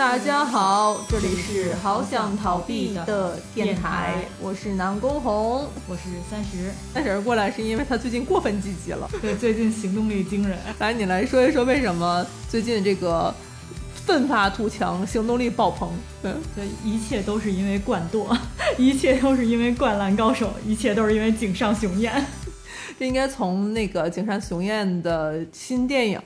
大家好，这里是好想逃避的电台，我是南宫红，我是三十。三十过来是因为他最近过分积极了，对，最近行动力惊人。来，你来说一说为什么最近这个奋发图强，行动力爆棚？对，一切都是因为冠舵，一切都是因为灌篮高手，一切都是因为井上雄彦。这应该从那个井上雄彦的新电影，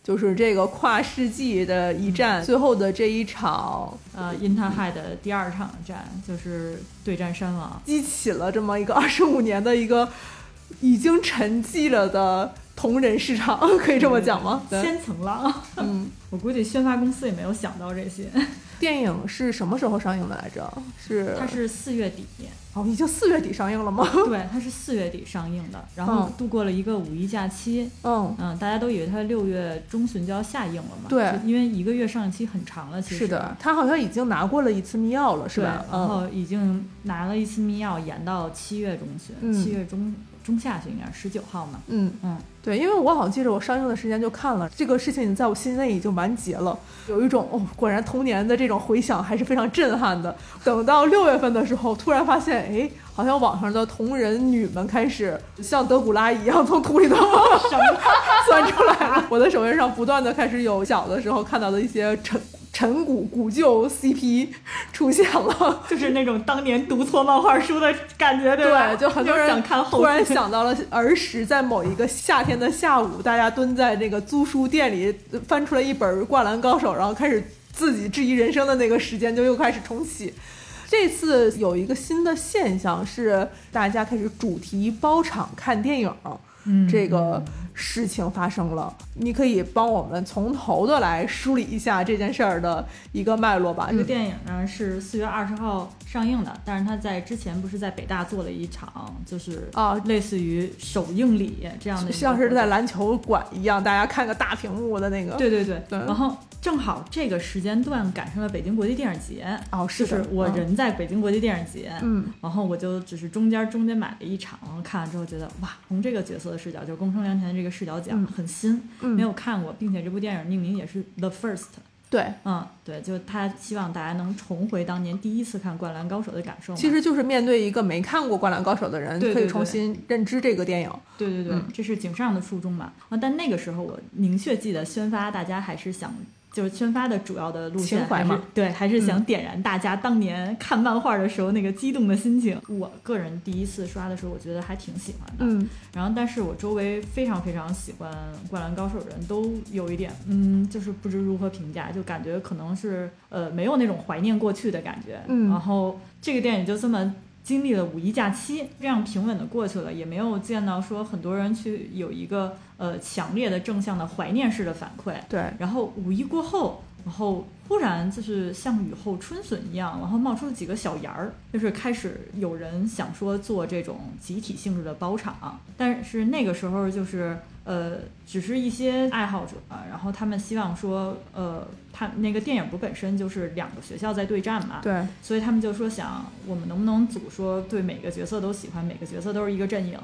就是这个跨世纪的一战，最后的这一场，呃，因他害的第二场战，就是对战山王，激起了这么一个二十五年的一个已经沉寂了的同人市场，可以这么讲吗？千层浪。嗯，我估计宣发公司也没有想到这些。电影是什么时候上映的来着？是它是四月底哦，已经四月底上映了吗？对，它是四月底上映的，然后度过了一个五一假期。嗯嗯，大家都以为它六月中旬就要下映了嘛？对，因为一个月上映期很长了。其实是的，它好像已经拿过了一次密钥了，是吧？然后已经拿了一次密钥，延到七月中旬，七月中。中下旬应该是十九号嘛？嗯嗯，对，因为我好像记着我上映的时间就看了这个事情，在我心内已经完结了，有一种哦，果然童年的这种回想还是非常震撼的。等到六月份的时候，突然发现，哎，好像网上的同人女们开始像德古拉一样从土里头 钻出来了。我的首页上不断的开始有小的时候看到的一些陈。陈古古旧 CP 出现了，就是那种当年读错漫画书的感觉，对吧？就很多人想看后。突然想到了儿时，在某一个夏天的下午，大家蹲在那个租书店里，翻出来一本《灌篮高手》，然后开始自己质疑人生的那个时间，就又开始重启。这次有一个新的现象是，大家开始主题包场看电影。这个事情发生了，你可以帮我们从头的来梳理一下这件事儿的一个脉络吧。这个电影呢是四月二十号上映的，但是他在之前不是在北大做了一场，就是啊，类似于首映礼这样的，像是在篮球馆一样，大家看个大屏幕的那个。对对对，然后。正好这个时间段赶上了北京国际电影节哦，是我人在北京国际电影节，嗯，然后我就只是中间中间买了一场，然后看完之后觉得哇，从这个角色的视角，就是宫城良田的这个视角讲很新，没有看过，并且这部电影命名也是 The First。对，嗯，对，就他希望大家能重回当年第一次看《灌篮高手》的感受。其实就是面对一个没看过《灌篮高手》的人，可以重新认知这个电影。对对对，这是井上的初衷嘛。啊，但那个时候我明确记得宣发，大家还是想。就是宣发的主要的路线还是对，还是想点燃大家当年看漫画的时候那个激动的心情。我个人第一次刷的时候，我觉得还挺喜欢的。嗯，然后但是我周围非常非常喜欢《灌篮高手》的人都有一点，嗯，就是不知如何评价，就感觉可能是呃没有那种怀念过去的感觉。嗯，然后这个电影就这么。经历了五一假期，这样平稳的过去了，也没有见到说很多人去有一个呃强烈的正向的怀念式的反馈。对，然后五一过后，然后忽然就是像雨后春笋一样，然后冒出了几个小芽儿，就是开始有人想说做这种集体性质的包场，但是那个时候就是。呃，只是一些爱好者，然后他们希望说，呃，他那个电影不本身就是两个学校在对战嘛，对，所以他们就说想我们能不能组说对每个角色都喜欢，每个角色都是一个阵营，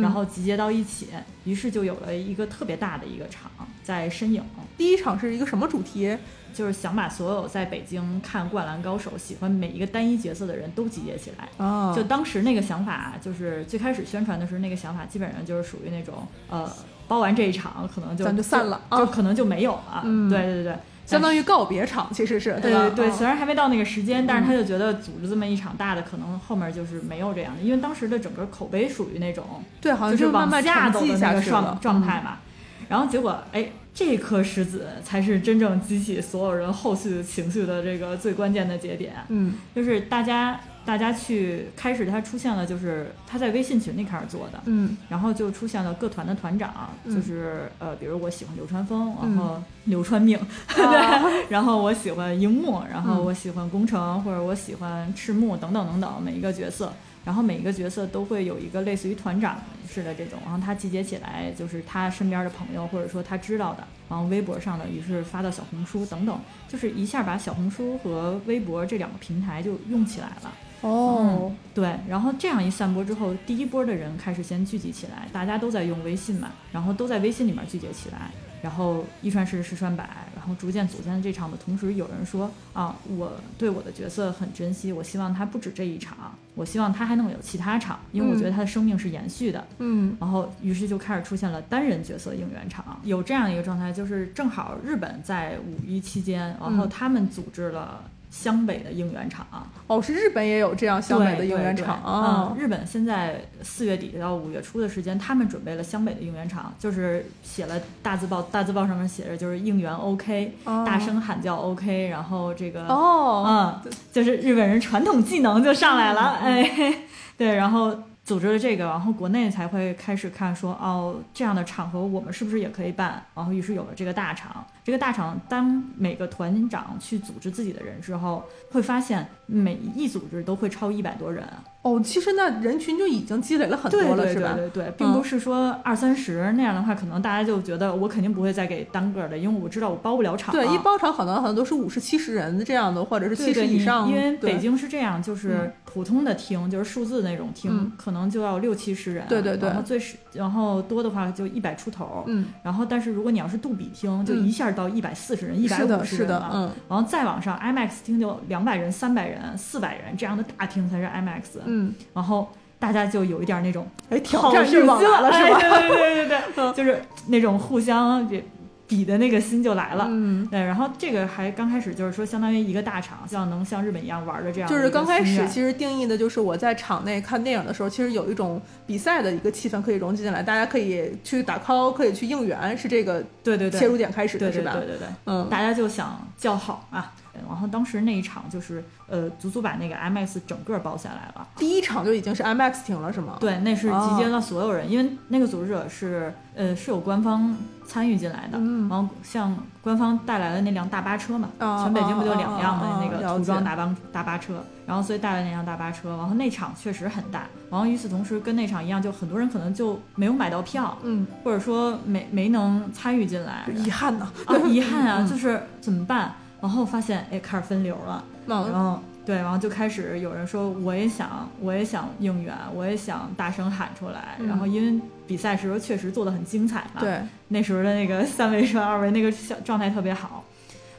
然后集结到一起，于是就有了一个特别大的一个场在身影。第一场是一个什么主题？就是想把所有在北京看《灌篮高手》喜欢每一个单一角色的人都集结起来。哦，就当时那个想法，就是最开始宣传的时候，那个想法基本上就是属于那种呃。包完这一场，可能就咱就散了，就可能就没有了。嗯，对对对，相当于告别场，其实是对对对。虽然还没到那个时间，但是他就觉得组织这么一场大的，可能后面就是没有这样的，因为当时的整个口碑属于那种对，好像就是往下走的那个状状态嘛。然后结果，哎，这颗石子才是真正激起所有人后续情绪的这个最关键的节点。嗯，就是大家。大家去开始，他出现了，就是他在微信群里开始做的，嗯，然后就出现了各团的团长，就是呃，比如我喜欢流川枫，然后流川命，对，然后我喜欢樱木，然后我喜欢宫城，或者我喜欢赤木等等等等每一个角色，然后每一个角色都会有一个类似于团长似的这种，然后他集结起来就是他身边的朋友，或者说他知道的，然后微博上的，于是发到小红书等等，就是一下把小红书和微博这两个平台就用起来了。哦，对，然后这样一散播之后，第一波的人开始先聚集起来，大家都在用微信嘛，然后都在微信里面聚集起来，然后一传十，十传百，然后逐渐组建这场的同时，有人说啊，我对我的角色很珍惜，我希望他不止这一场，我希望他还能有其他场，因为我觉得他的生命是延续的。嗯然后于是就开始出现了单人角色应援场，有这样一个状态，就是正好日本在五一期间，然后他们组织了湘北的应援场。哦，是日本也有这样湘北的应援场嗯，。日本现在四月底到五月初的时间，他们准备了湘北的应援场，就是写了大字报，大字报上面写着就是应援 OK，、哦大声喊叫 OK，然后这个哦，嗯，就是日本人传统技能就上来了，嗯哎，对，然后组织了这个，然后国内才会开始看说，哦，这样的场合我们是不是也可以办？然后于是有了这个大厂。这个大厂，当每个团长去组织自己的人之后，会发现每一组织都会超一百多人，哦，其实那人群就已经积累了很多了，对对是吧？对对对，并不是说二三十那样的话，可能大家就觉得我肯定不会再给单个的，因为我知道我包不了场。对，一包场可能很多都是五十、七十人这样的，或者是七十以上。因为北京是这样，就是普通的厅，就是数字那种厅，嗯。可能就要六七十人，对对对。然后最是然后多的话就一百出头，嗯，然后但是如果你要是杜比厅，就嗯。一下到一百四十人、一百是的，五十是的，人了，嗯。然后再往上 IMAX 厅就两百人、三百人、四百人这样的大厅才是 IMAX，、嗯，然后大家就有一点那种哎，挑战欲望来了，是吧？哎对对对对对 嗯，就是那种互相比比的那个心就来了。嗯，对，然后这个还刚开始就是说，相当于一个大场，希望能像日本一样玩的这样就是刚开始其实定义的就是我在场内看电影的时候，其实有一种比赛的一个气氛可以融进来，大家可以去打 call，可以去应援，是这个对对对切入点开始的，对对是吧对？对对，嗯，大家就想叫好啊。然后当时那一场就是呃，足足把那个 IMAX 整个包下来了。第一场就已经是 IMAX 停了，是吗？对，那是集哦结了所有人，因为那个组织者是呃是有官方参与进来的，嗯然后像官方带来的那辆大巴车嘛，啊全北京不就两辆吗？那个了解涂装大巴大巴车，然后所以带来那辆大巴车，然后那场确实很大，然后与此同时跟那场一样，就很多人可能就没有买到票，嗯，或者说没没能参与进来，遗憾呐。啊，遗憾啊，嗯就是怎么办？然后发现哎开始分流了，然嗯后对，然后就开始有人说我也想，我也想应援，我也想大声喊出来。嗯然后因为比赛时候确实做的很精彩嘛，，对，那时候的那个 三维传二维那个小状态特别好，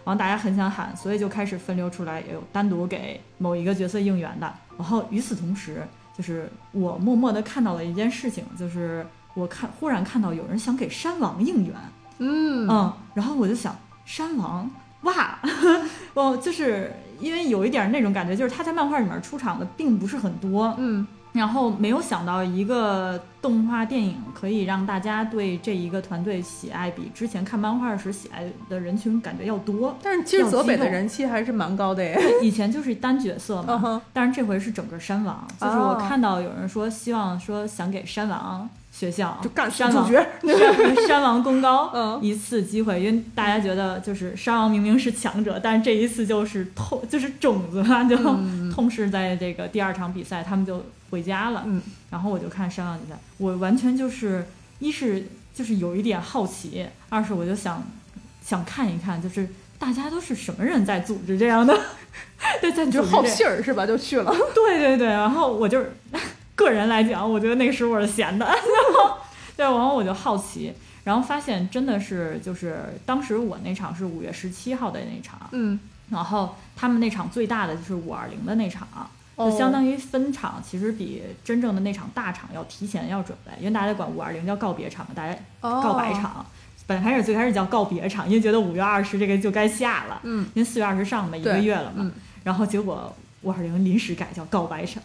然后大家很想喊，所以就开始分流出来，也有单独给某一个角色应援的。然后与此同时，就是我默默的看到了一件事情，就是我看忽然看到有人想给山王应援，嗯。嗯，然后我就想，山王，哇，我就是因为有一点那种感觉，就是他在漫画里面出场的并不是很多，嗯然后没有想到一个动画电影可以让大家对这一个团队喜爱比之前看漫画时喜爱的人群感觉要多。但是其实泽北的人气还是蛮高的耶。以前就是单角色嘛，但是这回是整个山王，就是我看到有人说希望说想给山王学校就干山王。山 山王功高，嗯一次机会，因为大家觉得就是山王明明是强者，但是这一次就是痛，就是种子嘛，就嗯痛失在这个第二场比赛，他们就回家了。嗯然后我就看山王比赛，我完全就是一是就是有一点好奇，二是我就想想看一看，就是大家都是什么人在组织这样的，对，在你就好组织这信儿是吧？就去了。对对对，然后我就是个人来讲，我觉得那个时候我是闲的，然 后对，然后我就好奇，然后发现真的是就是当时我那场是五月十七号的那场，嗯，然后他们那场最大的就是五二零的那场。哦。就相当于分场，其实比真正的那场大场要提前要准备，因为大家管五二零叫告别场嘛，大家哦。告白场。本来开始最开始叫告别场，因为觉得五月二十这个就该下了，嗯，因为四月二十上嘛，一个月了嘛。嗯。然后结果五二零临时改叫告白场，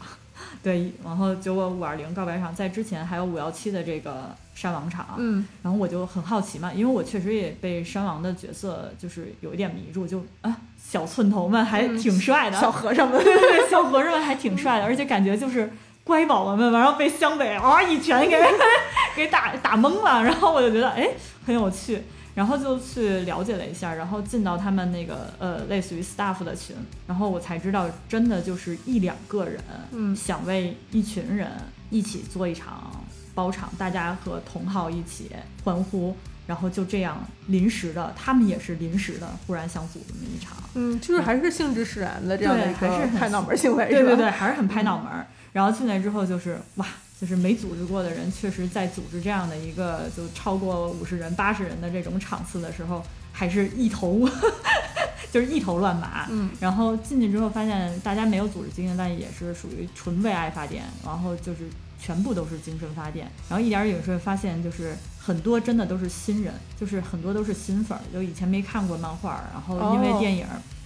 对，然后结果五二零告白场在之前还有五幺七的这个山王场，嗯然后我就很好奇嘛，因为我确实也被山王的角色就是有一点迷住，就啊小寸头们还嗯挺帅的，小和尚们。对对对，小和尚们还挺帅的，而且感觉就是乖宝宝们，然后被湘北啊一拳给 给打打懵了，然后我就觉得哎很有趣，然后就去了解了一下，然后进到他们那个呃类似于 staff 的群，然后我才知道真的就是一两个人，嗯想为一群人一起做一场包场，大家和同好一起欢呼。然后就这样临时的，他们也是临时的，忽然想组这么一场，嗯，就是还是兴致使然的这样的一对还是很个拍脑门行为，对对对，还是很拍脑门儿。然后进来之后就是哇，就是没组织过的人，确实在组织这样的一个就超过五十人、八十人的这种场次的时候，还是一头 就是一头乱麻。嗯，然后进去之后发现大家没有组织经验，但也是属于纯为爱发电，然后就是全部都是精神发电。然后一点儿也是发现，就是很多真的都是新人，就是很多都是新粉儿，就以前没看过漫画，然后因为哦电影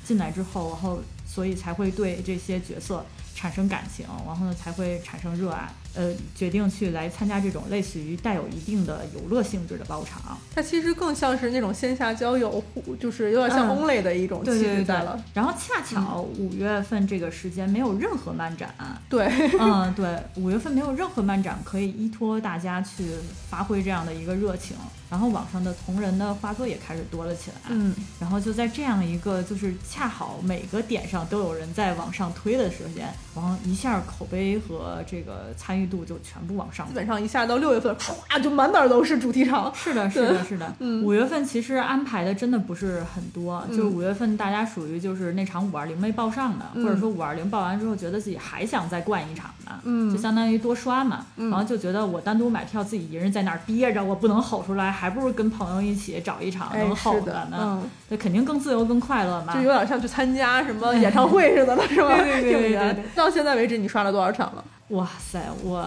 进来之后，然后所以才会对这些角色产生感情，然后呢才会产生热爱，呃，决定去来参加这种类似于带有一定的游乐性质的包场。它其实更像是那种线下交友，互就是有点像嗯 Only 的一种气对对对对质在了。。然后恰巧五月份这个时间没有任何漫展，对，嗯，对，五月份没有任何漫展可以依托大家去发挥这样的一个热情，然后网上的同人的画作也开始多了起来。嗯，然后就在这样一个就是恰好每个点上都有人在往上推的时间，然后一下口碑和这个参与度就全部往上基。本上一下到六月份，唰就满哪儿都是主题场。是的，是的，是的。嗯五月份其实安排的真的不是很多，就是五月份大家属于就是那场五二零没报上的，嗯或者说五二零报完之后觉得自己还想再灌一场的，嗯就相当于多刷嘛。嗯然后就觉得我单独买票自己一人在那儿憋着，我不能吼出来，还不如跟朋友一起找一场哎，能吼是的，呢。嗯，那肯定更自由、更快乐嘛。就有点像去参加什么 演唱会似的了，是吧？对对对对对对到现在为止，你刷了多少场了？哇塞，我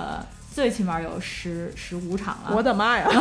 最起码有十十五场了。我的妈呀！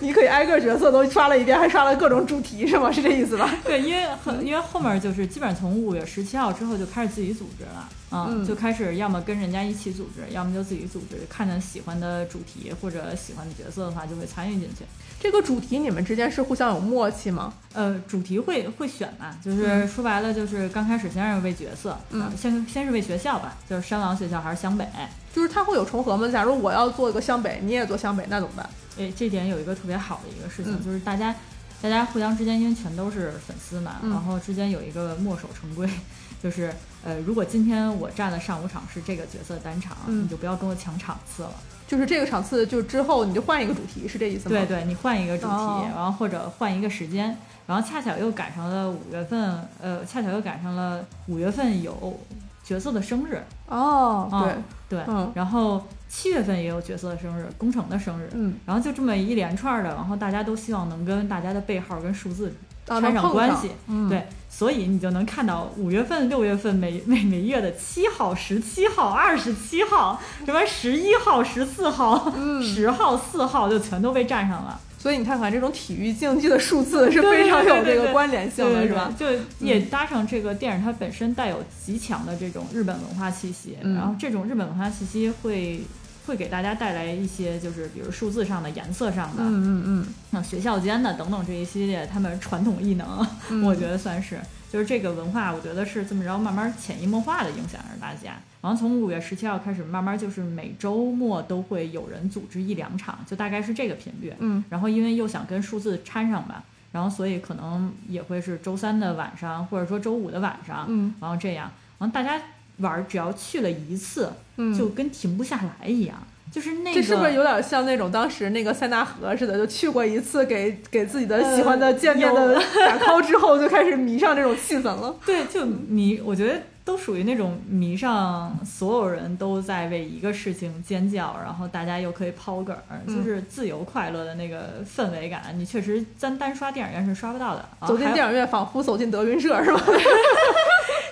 你可以挨个角色都刷了一遍，还刷了各种主题，是吗？是这意思吧？对，因为很因为后面就是基本上从五月十七号之后就开始自己组织了，嗯就开始要么跟人家一起组织，要么就自己组织，看见喜欢的主题或者喜欢的角色的话，就会参与进去。这个主题你们之间是互相有默契吗？呃，主题会会选嘛，就是说白了就是刚开始先是为角色，嗯呃先先是为学校吧，就是山王学校还是湘北，就是它会有重合吗？假如我要做一个湘北，你也做湘北，那怎么办？诶，这点有一个特别好的一个事情，嗯。就是大家大家互相之间因为全都是粉丝嘛，嗯。然后之间有一个墨守成规，就是呃，如果今天我站的上午场是这个角色单场，嗯你就不要跟我抢场次了。就是这个场次，就之后你就换一个主题，是这意思吗？对对，你换一个主题，哦。然后或者换一个时间，然后恰巧又赶上了五月份，呃，恰巧又赶上了五月份有角色的生日，哦，对，嗯对，嗯。然后七月份也有角色的生日，工程的生日，嗯，然后就这么一连串的，然后大家都希望能跟大家的背号跟数字啊，掺上上关系，嗯，对，所以你就能看到五月份、六月份每每每月的七号、十七号、二十七号，什么十一号、十四号、嗯。十号、四号就全都被占上了，所以你看看这种体育竞技的数字是非常有这个关联性的，是吧？？就也搭上这个电影，它本身带有极强的这种日本文化气息，嗯然后这种日本文化气息会。会给大家带来一些，就是比如数字上的、颜色上的，嗯嗯嗯像学校间的等等这一系列他们传统异能，嗯，我觉得算是，就是这个文化，我觉得是这么着慢慢潜移默化的影响着大家。然后从五月十七号开始，慢慢就是每周末都会有人组织一两场，就大概是这个频率。嗯然后因为又想跟数字掺上吧，然后所以可能也会是周三的晚上，或者说周五的晚上，嗯然后这样，然后大家玩儿只要去了一次，嗯，就跟停不下来一样。就是那个，这是不是有点像那种当时那个塞纳河似的，就去过一次，给给自己的喜欢的见面的打 call 之后，就开始迷上这种气氛了？对，就迷，我觉得都属于那种迷上，所有人都在为一个事情尖叫，然后大家又可以抛梗儿，嗯就是自由快乐的那个氛围感，你确实单单刷电影院是刷不到的。走进电影影院，仿佛走进德云社，是吧？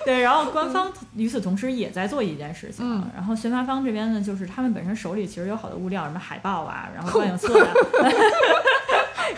对，然后官方与此同时也在做一件事情，嗯然后宣发方这边呢，就是他们本身手里其实有好多物料，什么海报啊，然后 观影册呀、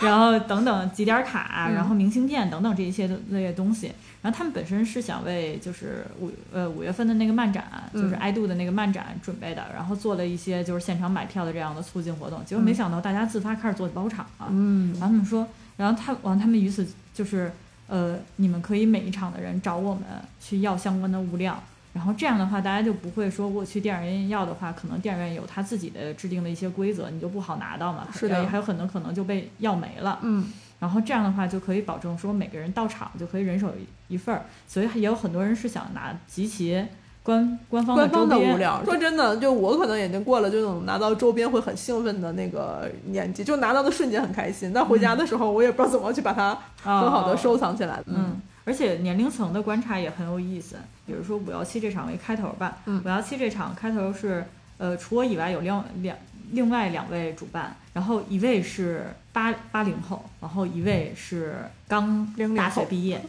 然后等等几点卡然后明信片等等这一些的那些东西。然后他们本身是想为就是五呃五月份的那个漫展，就是嗯爱度的那个漫展准备的，然后做了一些就是现场买票的这样的促进活动。结果没嗯想到大家自发开始做包场了，嗯然后他们说，然后他完他们于此就是呃，你们可以每一场的人找我们去要相关的物料。然后这样的话，大家就不会说我去电影院要的话，可能电影院有他自己的制定的一些规则，你就不好拿到嘛。是的还有很多可能就被要没了。嗯然后这样的话就可以保证说每个人到场就可以人手一一份儿，所以也有很多人是想拿集齐官官方的官方的周边物料。说真的，就我可能已经过了这种拿到周边会很兴奋的那个年纪，就拿到的瞬间很开心，但回家的时候我也不知道怎么去把它很好的收藏起来。嗯，而且年龄层的观察也很有意思。比如说五幺七这场为开头吧，五幺七这场开头是，呃，除我以外有两两另外两位主办，然后一位是八八零后，然后一位是刚大学毕业，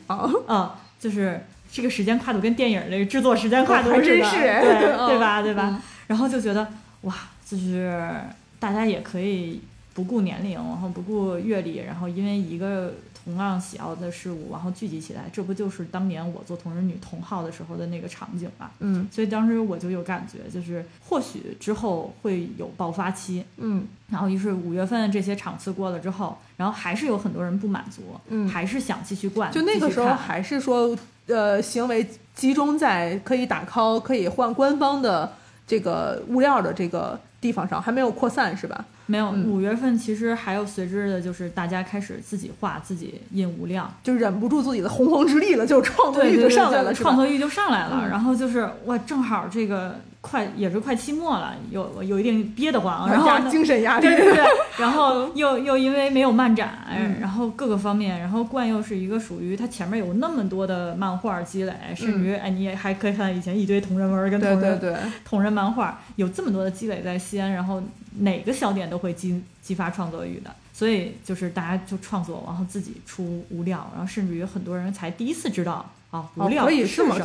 嗯，就是这个时间跨度跟电影这个制作时间跨度真是，对 对吧对吧？然后就觉得哇，就是大家也可以不顾年龄，然后不顾阅历，然后因为一个。同样喜好的事物，然后聚集起来，这不就是当年我做同人女同号的时候的那个场景嘛？嗯，所以当时我就有感觉，就是或许之后会有爆发期。嗯，然后于是五月份这些场次过了之后，然后还是有很多人不满足，嗯，还是想继续灌。就那个时候还是说，呃，行为集中在可以打 call、可以换官方的这个物料的这个地方上，还没有扩散，是吧？没有，五月份其实还有随之的，就是大家开始自己画、自己印无量，就忍不住自己的洪荒之力了，就创作欲就上来了，创作欲就上来了。然后就是哇，正好这个快也是快期末了，有有一定憋得慌，然后精神压力，对对对，然后 又又因为没有漫展，然后各个方面，然后冠又是一个属于它前面有那么多的漫画积累，甚至于哎，你也还可以看以前一堆同人文跟同人同人漫画，有这么多的积累在西安，然后。哪个小点都会激激发创作欲的，所以就是大家就创作，然后自己出无料，然后甚至于很多人才第一次知道啊，无料是什么？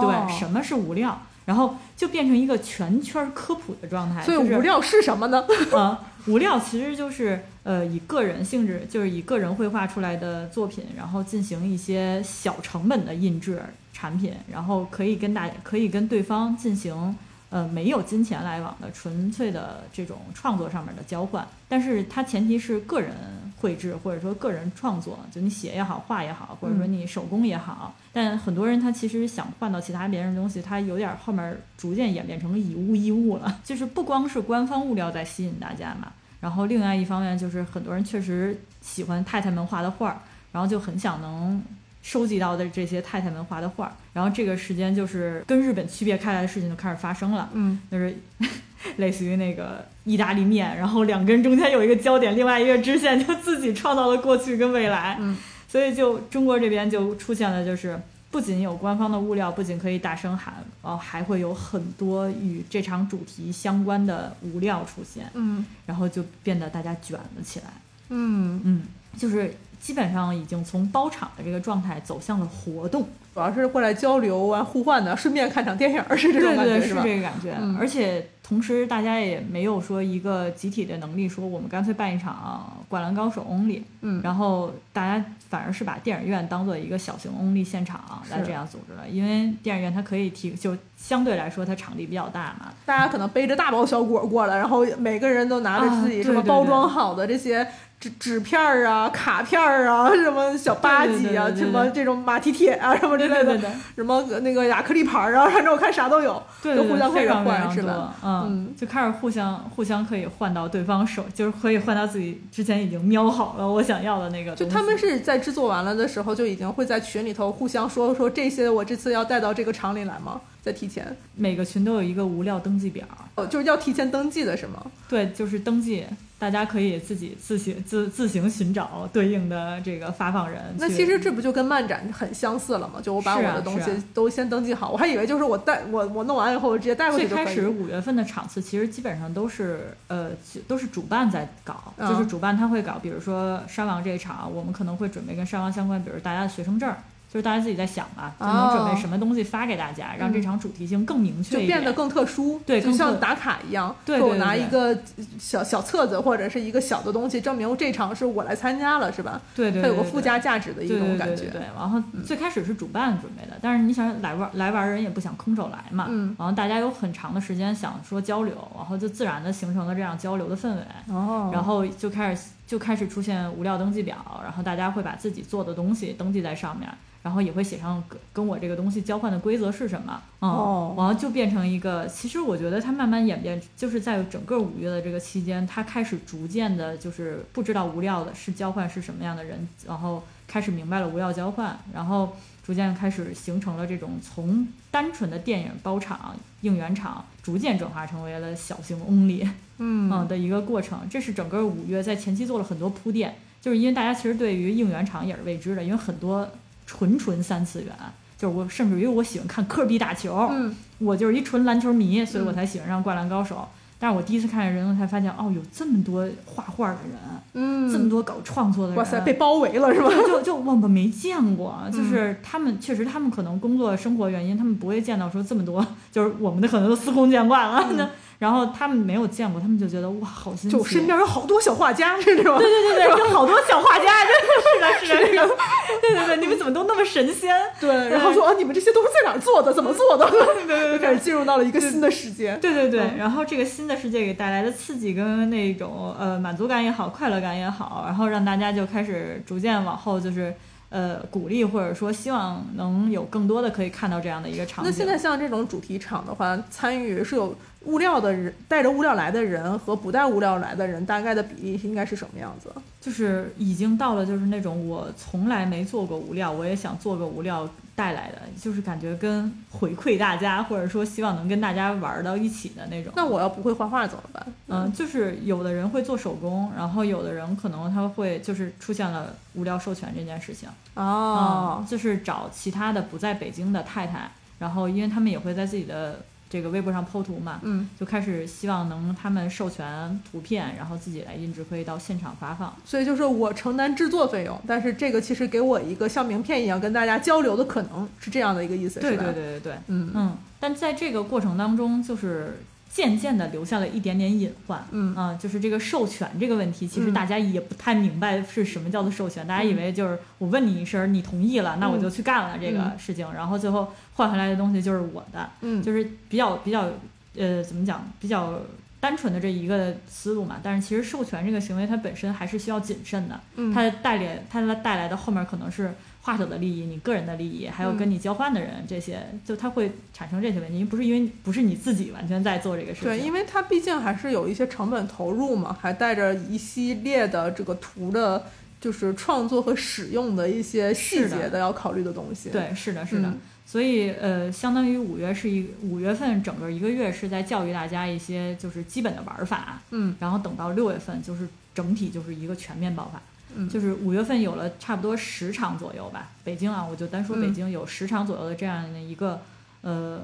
对，什么是无料？然后就变成一个全圈科普的状态。所以无料是什么呢？啊，无料其实就是呃以个人性质，就是以个人绘画出来的作品，然后进行一些小成本的印制产品，然后可以跟大可以跟对方进行。呃，没有金钱来往的，纯粹的这种创作上面的交换，但是它前提是个人绘制或者说个人创作，就你写也好，画也好，或者说你手工也好。但很多人他其实想换到其他别人的东西，他有点后面逐渐演变成以物易物了。就是不光是官方物料在吸引大家嘛，然后另外一方面就是很多人确实喜欢太太们画的画，然后就很想能。收集到的这些太太们画的画，然后这个时间就是跟日本区别开来的事情就开始发生了，嗯，就是 类似于那个意大利面，然后两根中间有一个焦点，另外一个支线就自己创造了过去跟未来，嗯，所以就中国这边就出现了，就是不仅有官方的物料，不仅可以大声喊，然后还会有很多与这场主题相关的物料出现，嗯，然后就变得大家卷了起来，嗯嗯，就是。基本上已经从包场的这个状态走向了活动，主要是过来交流啊、互换的，顺便看场电影是这种感觉是这个感觉。而且同时大家也没有说一个集体的能力，说我们干脆办一场《灌篮高手》only，嗯，然后大家反而是把电影院当做一个小型 only 现场来这样组织了，因为电影院它可以提，就相对来说它场地比较大嘛，大家可能背着大包小裹过来，然后每个人都拿着自己什么包装好的这些。纸纸片儿啊，卡片儿啊，什么小吧唧啊，什么这种马蹄铁啊，什么之类的，什么那个亚克力牌儿啊，反正我看啥都有，就互相开始换，是吧？嗯，就开始互相互相可以换到对方手，就是可以换到自己之前已经瞄好了我想要的那个。就他们是在制作完了的时候就已经会在群里头互相说说这些，我这次要带到这个厂里来吗？在提前，每个群都有一个无料登记表，哦，就是要提前登记的是吗？对，就是登记。大家可以自己自行自自行寻找对应的这个发放人。那其实这不就跟漫展很相似了吗？就我把我的东西都先登记好，我还以为就是我带我我弄完以后我直接带过去。最开始五月份的场次其实基本上都是呃都是主办在搞，就是主办他会搞，比如说山王这一场，我们可能会准备跟山王相关，比如大家的学生证。就是大家自己在想吧，就能准备什么东西发给大家，让这场主题性更明确一点，就变得更特殊，对，就像打卡一样。对，我拿一个小小册子或者是一个小的东西，证明这场是我来参加了，是吧？对对，它有个附加价值的一种感觉。对，然后最开始是主办准备的，但是你想来玩来玩人也不想空手来嘛，嗯，然后大家有很长的时间想说交流，然后就自然的形成了这样交流的氛围。哦，然后就开始就开始出现无料登记表，然后大家会把自己做的东西登记在上面。然后也会写上跟跟我这个东西交换的规则是什么，嗯，然后就变成一个。其实我觉得它慢慢演变，就是在整个五月的这个期间，它开始逐渐的，就是不知道无料的是交换是什么样的人，然后开始明白了无料交换，然后逐渐开始形成了这种从单纯的电影包场应援场，逐渐转化成为了小型 only，嗯 的一个过程。这是整个五月在前期做了很多铺垫，就是因为大家其实对于应援场也是未知的，因为很多。纯纯三次元，就是我甚至于我喜欢看科比打球，嗯我就是一纯篮球迷，所以我才喜欢上《灌篮高手》。但是我第一次看见人，我才发现哦，有这么多画画的人，嗯，这么多搞创作的人，哇塞，被包围了是吧？就就我们没见过，就是他们确实他们可能工作生活原因，他们不会见到说这么多，就是我们的可能都司空见惯了。那、然后他们没有见过，他们就觉得哇，好新奇。就身边有好多小画家，是吧？对对对对，有好多小画家，真的是的，是的，是的。对对对，你们怎么都那么神仙？对，然后说啊，你们这些都是在哪儿做的？怎么做的？对对对，开始进入到了一个新的世界。对对对，然后这个新的世界给带来的刺激跟那种呃满足感也好，快乐感也好，然后让大家就开始逐渐往后就是。呃，鼓励或者说希望能有更多的可以看到这样的一个场景。那现在像这种主题场的话，参与是有物料的人带着物料来的人和不带物料来的人，大概的比例应该是什么样子？就是已经到了就是那种我从来没做过物料，我也想做个物料带来的，就是感觉跟回馈大家或者说希望能跟大家玩到一起的那种。那我要不会画画怎么办？嗯，就是有的人会做手工，然后有的人可能他会就是出现了无聊授权这件事情。哦、嗯，就是找其他的不在北京的太太，然后因为他们也会在自己的这个微博上 PO 图嘛，嗯，就开始希望能他们授权图片，然后自己来印制，可以到现场发放。所以就是我承担制作费用，但是这个其实给我一个像名片一样跟大家交流的可能，是这样的一个意思，对？对对对对，嗯嗯，但在这个过程当中，就是。渐渐的留下了一点点隐患，嗯。啊，就是这个授权这个问题，其实嗯。大家也不太明白是什么叫做授权，大家以为就是我问你一声，你同意了，那我就去干了这个事情，然后最后换回来的东西就是我的，嗯，就是比较比较呃怎么讲，比较单纯的这一个思路嘛。但是其实授权这个行为它本身还是需要谨慎的，嗯它带来它带来的后面可能是画者的利益、你个人的利益，还有跟你交换的人这些，就它会产生这些问题，不是因为不是你自己完全在做这个事情。对，因为它毕竟还是有一些成本投入嘛，还带着一系列的这个图的，就是创作和使用的一些细节的要考虑的东西。，对，是的，是的。嗯所以，呃，相当于五月是一五月份整个一个月是在教育大家一些就是基本的玩法，嗯。然后等到六月份就是整体就是一个全面爆发。嗯。就是五月份有了差不多十场左右吧，北京啊，我就单说北嗯。京有十场左右的这样的一个，呃，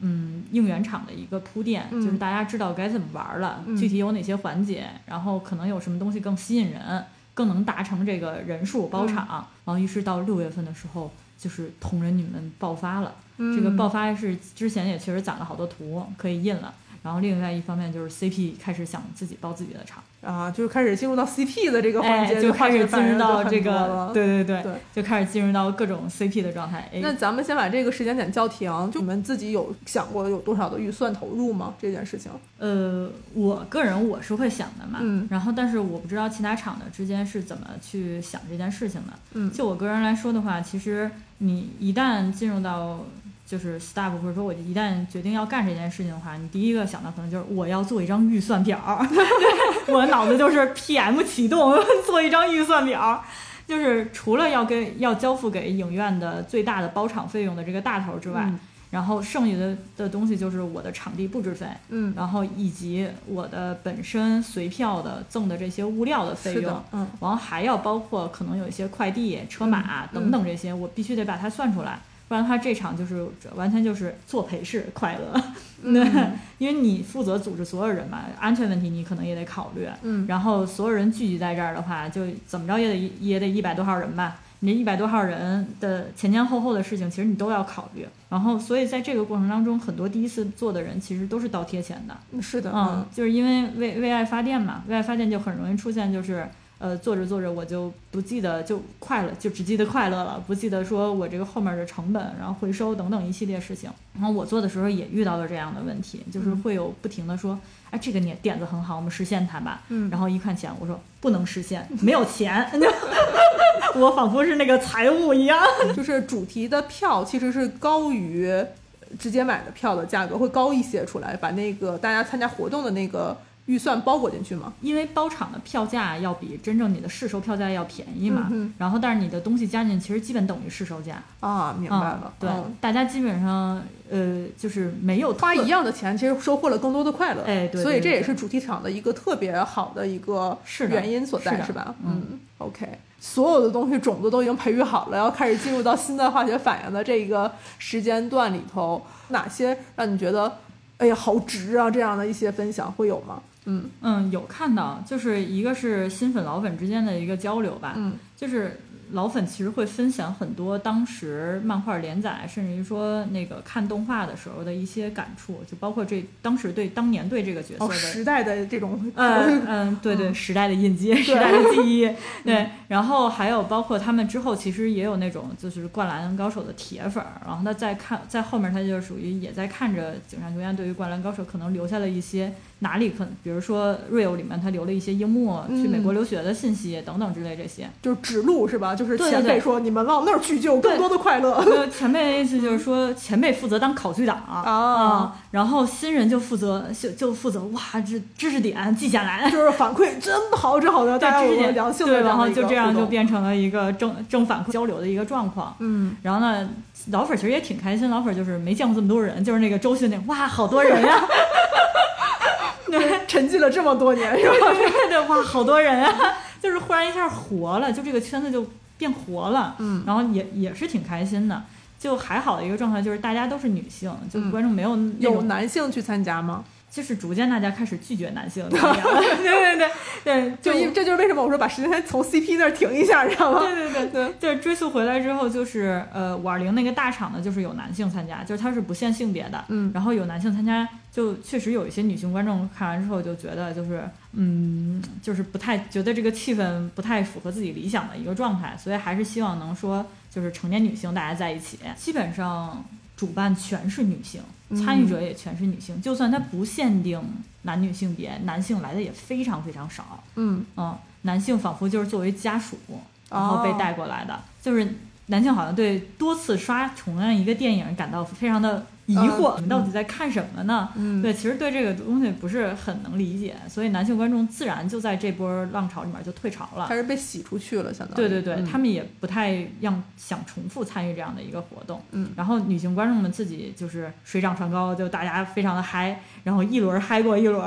嗯，应援场的一个铺垫，嗯。就是大家知道该怎么玩了，嗯。具体有哪些环节，然后可能有什么东西更吸引人，更能达成这个人数包场，嗯然后于是到六月份的时候，就是同人女们爆发了。嗯这个爆发是之前也确实攒了好多图可以印了，然后另外一方面就是 CP 开始想自己包自己的场。啊，就是开始进入到 CP 的这个环哎，节，就开始进入到这个，对对对，对就开始进入到各种 CP 的状态。哎，那咱们先把这个时间点叫停，就你们自己有想过有多少的预算投入吗？这件事情？呃，我个人我是会想的嘛，嗯然后但是我不知道其他厂的之间是怎么去想这件事情的。嗯就我个人来说的话，其实你一旦进入到就是 staff 或者说我一旦决定要干这件事情的话，你第一个想到可能就是我要做一张预算表儿，我的脑子就是 PM 启动，做一张预算表儿。就是除了要给要交付给影院的最大的包场费用的这个大头之外，嗯然后剩下的的东西就是我的场地布置费，嗯，然后以及我的本身随票的赠的这些物料的费用，，嗯然后还要包括可能有一些快递、车马嗯等等这些，我必须得把它算出来，不然的话这场就是完全就是作陪式快乐。对，因为你负责组织所有人嘛，安全问题你可能也得考虑，嗯然后所有人聚集在这儿的话，就怎么着也得也得一百多号人吧。你这一百多号人的前前后后的事情，其实你都要考虑。然后，所以在这个过程当中，很多第一次做的人其实都是倒贴钱的。嗯，是的，嗯，就是因为为为爱发电嘛，为爱发电就很容易出现就是。呃，做着做着我就不记得就快乐，就只记得快乐了，不记得说我这个后面的成本，然后回收等等一系列事情。然后我做的时候也遇到了这样的问题，就是嗯会有不停的说，哎，这个点点子很好，我们实现它吧。嗯然后一看钱，我说不能实现，没有钱，我仿佛是那个财务一样。就是主题的票其实是高于直接买的票的价格，会高一些出来，把那个大家参加活动的那个预算包裹进去吗？因为包场的票价要比真正你的市售票价要便宜嘛，嗯然后但是你的东西加进去，其实基本等于市售价。啊，明白了嗯。对，嗯大家基本上呃就是没有花一样的钱，其实收获了更多的快乐。哎对对所以这也是主题场的一个特别好的一个是原因所在，是是吧？嗯嗯，OK。所有的东西种子都已经培育好了，要开始进入到新的化学反应的这个时间段里头，哪些让你觉得，哎呀，好值啊？这样的一些分享会有吗？嗯嗯有看到，就是一个是新粉老粉之间的一个交流吧，嗯就是老粉其实会分享很多当时漫画连载，甚至于说那个看动画的时候的一些感触，就包括这当时对当年对这个角色哦，的。时代的这种，嗯 嗯，对对，时代的印记，时代的记忆，对。然后还有包括他们之后，其实也有那种就是《灌篮高手》的铁粉儿，然后他在看在后面，他就属于也在看着井上雄彦对于《灌篮高手》可能留下了一些哪里可能，比如说《Real》里面他留了一些樱木去美国留学的信息等等之类这些。就是指路是吧？就是前辈说你们往那儿去就有更多的快乐。呃，前辈的意思就是说，前辈负责当考据党啊、然后新人就负责就就负责哇，这知识点记下来，就是反馈真好，真好的，大家有良性的对，然后就这样就变成了一个正正反馈交流的一个状况。嗯，然后呢，老粉其实也挺开心，老粉就是没见过这么多人，就是那个周迅那哇，好多人呀、沉寂了这么多年是吧？对对对，哇，好多人啊，就是忽然一下活了，就这个圈子就变活了，嗯，然后也也是挺开心的。就还好的一个状态就是大家都是女性，就嗯观众没有那有男性去参加吗？就是逐渐大家开始拒绝男性 了，对对对 对，就因这就是为什么我说把时间从 CP 那儿停一下，知道吗？对对对。对，就是追溯回来之后，就是呃五二零那个大厂呢，就是有男性参加，就是它是不限性别的，嗯。然后有男性参加，就确实有一些女性观众看完之后就觉得就是嗯，就是不太觉得这个气氛不太符合自己理想的一个状态，所以还是希望能说就是成年女性大家在一起，基本上主办全是女性，参与者也全是女性，就算它不限定男女性别，男性来的也非常非常少，嗯，嗯，男性仿佛就是作为家属，然后被哦带过来的，就是男性好像对多次刷同样一个电影感到非常的疑惑，嗯你们到底在看什么呢？嗯对，其实对这个东西不是很能理解，所以男性观众自然就在这波浪潮里面就退潮了还。是被洗出去了，相当于。对对对，嗯他们也不太让想重复参与这样的一个活动。嗯然后女性观众们自己就是水涨船高，就大家非常的嗨，然后一轮嗨过一轮。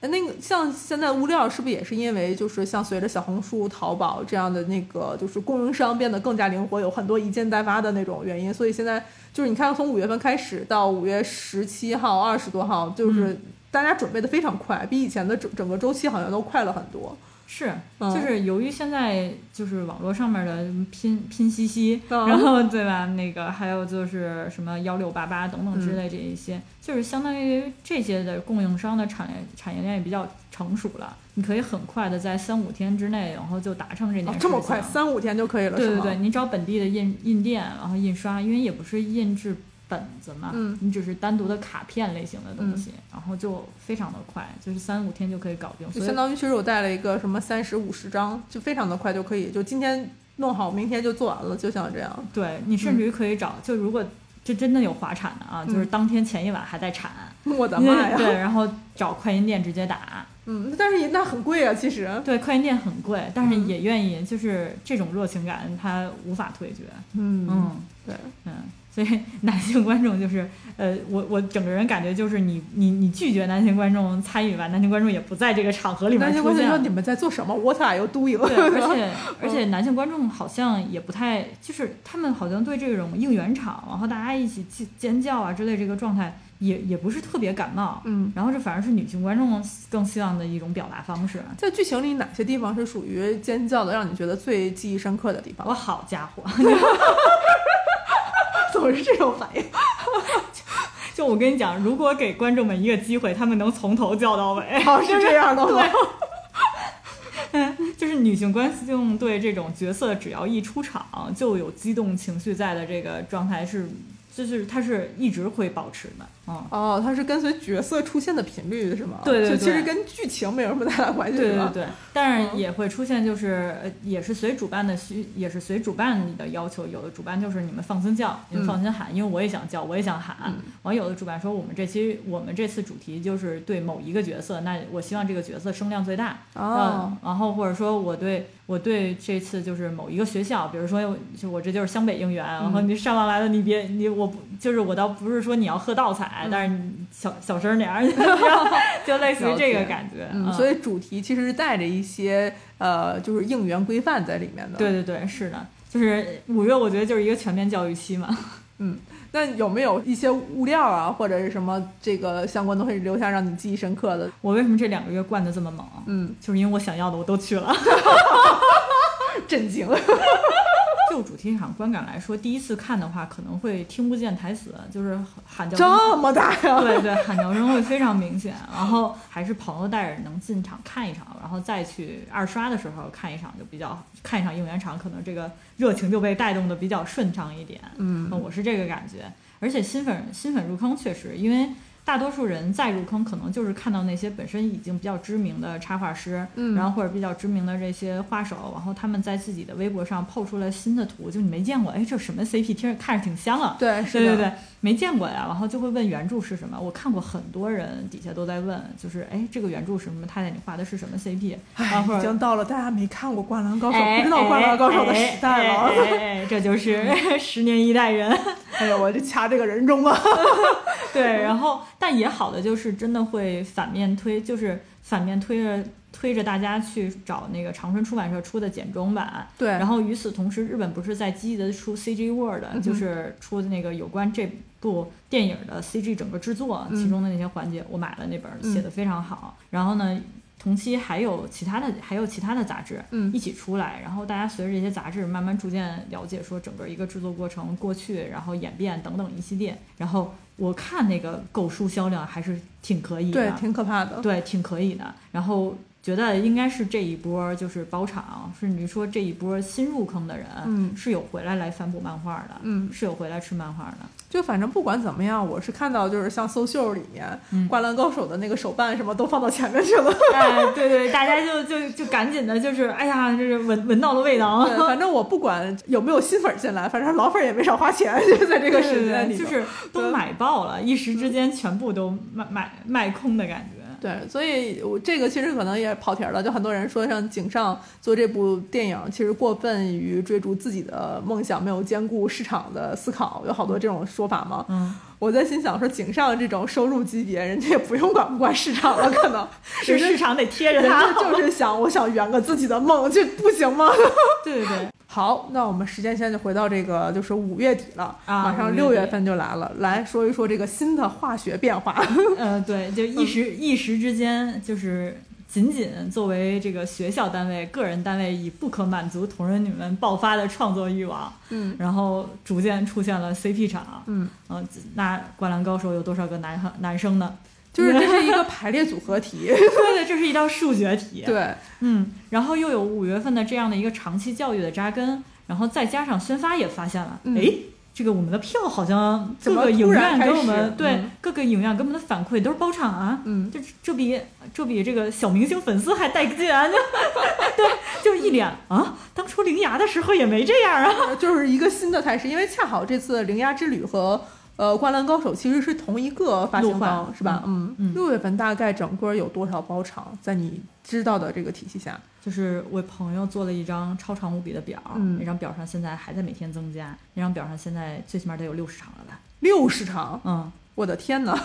哎那个像现在物料是不是也是因为就是像随着小红书、淘宝这样的那个就是供应商变得更加灵活，有很多一件代发的那种原因，所以现在就是你看从五月份开始到五月十七号、二十多号，就是大家准备的非常快，比以前的整整个周期好像都快了很多。是，嗯就是由于现在就是网络上面的拼拼夕夕，嗯 然后对吧？那个还有就是什么幺六八八等等之嗯类这一些，就是相当于这些的供应商的产业产业链也比较成熟了，你可以很快的在三五天之内，然后就达成这件事情。，哦这么快，三五天就可以了，对对对，你找本地的印印店，然后印刷，因为也不是印制本子嘛，嗯你只是单独的卡片类型的东西，然后就非常的快，就是三五天就可以搞定。就相当于其实我带了一个什么三十五十张，就非常的快就可以，就今天弄好，明天就做完了，就像这样。对你甚至于可以找，就如果这真的有滑铲的啊，就是嗯当天前一晚还在铲，我的妈呀！对，然后找快银店直接打，嗯，但是也那很贵啊，其实。对，快银店很贵，但是嗯也愿意，就是这种热情感，它无法退绝，嗯嗯对，嗯。所以 男性观众就是，呃，我我整个人感觉就是你你你拒绝男性观众参与吧，男性观众也不在这个场合里面男性。观众说你们在做什么？What are you doing？对，而且 而且男性观众好像也不太，就是他们好像对这种应援场，然后大家一起尖尖叫啊之类这个状态，也也不是特别感冒。嗯，然后这反而是女性观众更希望的一种表达方式。在剧情里哪些地方是属于尖叫的，让你觉得最记忆深刻的地方？我好家伙，怎么是这种反应？就我跟你讲，如果给观众们一个机会，他们能从头叫到尾。哦，是这样的吗？就是女性观众对这种角色只要一出场就有激动情绪在的这个状态是就是它是一直会保持的，嗯，哦，它是跟随角色出现的频率是吗？对对对其实跟剧情没有什么太大关系，对对对，但是也会出现，就是呃也是随主办的需，也是随主办的要求。有的主办就是你们放心叫，你们放心喊，因为我也想叫，我也想喊。完、有的主办说我们这期我们这次主题就是对某一个角色，那我希望这个角色声量最大。哦嗯，然后或者说我对我对这次就是某一个学校，比如说就我这就是湘北应援，然后你上上来了，你别你我不就是我倒不是说你要喝倒彩，但是你小小声点儿，就类似于这个感觉。嗯，所以主题其实是带着一些呃，就是应援规范在里面的。对对对，是的，就是五月，我觉得就是一个全面教育期嘛。嗯，那有没有一些物料啊，或者是什么这个相关东西留下让你记忆深刻的？我为什么这两个月灌的这么猛？嗯，就是因为我想要的我都去了。震惊。就主题场观感来说，第一次看的话可能会听不见台词，就是喊叫声这么大呀！对对，喊叫声会非常明显。然后还是朋友带着能进场看一场，然后再去二刷的时候看一场就比较看一场应援场，可能这个热情就被带动的比较顺畅一点。嗯，我是这个感觉。而且新粉新粉入坑确实，因为大多数人再入坑，可能就是看到那些本身已经比较知名的插画师，嗯然后或者比较知名的这些画手，然后他们在自己的微博上抛出了新的图，就你没见过，哎，这什么 CP，听着看着挺香啊。对，是的对对对，没见过呀，然后就会问原著是什么。我看过很多人底下都在问，就是哎，这个原著是什么？太太你画的是什么 CP？然后哎，已经到了大家没看过《灌篮高手》哎不知道《灌篮高手》的时代了。哎这就是 十年一代人。哎呀，我就掐这个人中啊！对，然后但也好的就是真的会反面推，就是反面推着推着大家去找那个长春出版社出的简中版。对，然后与此同时，日本不是在积极的出 CG Word，、嗯就是出的那个有关这部电影的 CG 整个制作、嗯其中的那些环节，我买了那本，嗯写的非常好。然后呢，同期还有其他的还有其他的杂志，嗯一起出来，然后大家随着这些杂志慢慢逐渐了解说整个一个制作过程、过去，然后演变等等一系列。然后我看那个购书销量还是挺可以的，对，挺可怕的。对，挺可以的。然后觉得应该是这一波就是包场，甚至说这一波新入坑的人，嗯是有回来来翻补漫画的，嗯是有回来吃漫画的。就反正不管怎么样，我是看到就是像搜秀里面，嗯灌篮高手》的那个手办什么都放到前面去了。哎，对对，大家就就就赶紧的，就是哎呀，就是闻闻到了味道。对，反正我不管有没有新粉进来，反正老粉也没少花钱，就在这个时间里头。就是都买爆了，一时之间全部都卖卖卖空的感觉。对，所以我这个其实可能也跑题儿了，就很多人说像井上做这部电影，其实过分于追逐自己的梦想，没有兼顾市场的思考，有好多这种说法嘛。嗯，我在心想说，井上这种收入级别，人家也不用管不管市场了，可能 是市场得贴着人它家。就是想，我想圆个自己的梦，这不行吗？对 对对，好，那我们时间现在就回到这个，就是五月底了，啊马上六月份就来了，来说一说这个新的化学变化。呃，对，就一时、一时之间，就是仅仅作为这个学校单位、个人单位，以不可满足同人女们爆发的创作欲望，嗯然后逐渐出现了 CP 场。嗯，呃，那《灌篮高手》有多少个男男生呢？就是这是一个 排列组合题。对对，这是一道数学题。，对，嗯，然后又有五月份的这样的一个长期教育的扎根，然后再加上宣发也发现了，嗯哎、这个我们的票好像各个影院给我们对、嗯各个影院给我们的反馈都是包场啊，嗯，这这比这比这个小明星粉丝还带劲啊！就 对，就一脸啊，当初铃芽的时候也没这样啊。就是一个新的态势，因为恰好这次《铃芽之旅》和呃《灌篮高手》其实是同一个发行方，是吧？嗯嗯六月份大概整个有多少包场？在你知道的这个体系下，就是我朋友做了一张超长无比的表，嗯那张表上现在还在每天增加，那张表上现在最起码得有六十场了吧？六十场，嗯，我的天哪！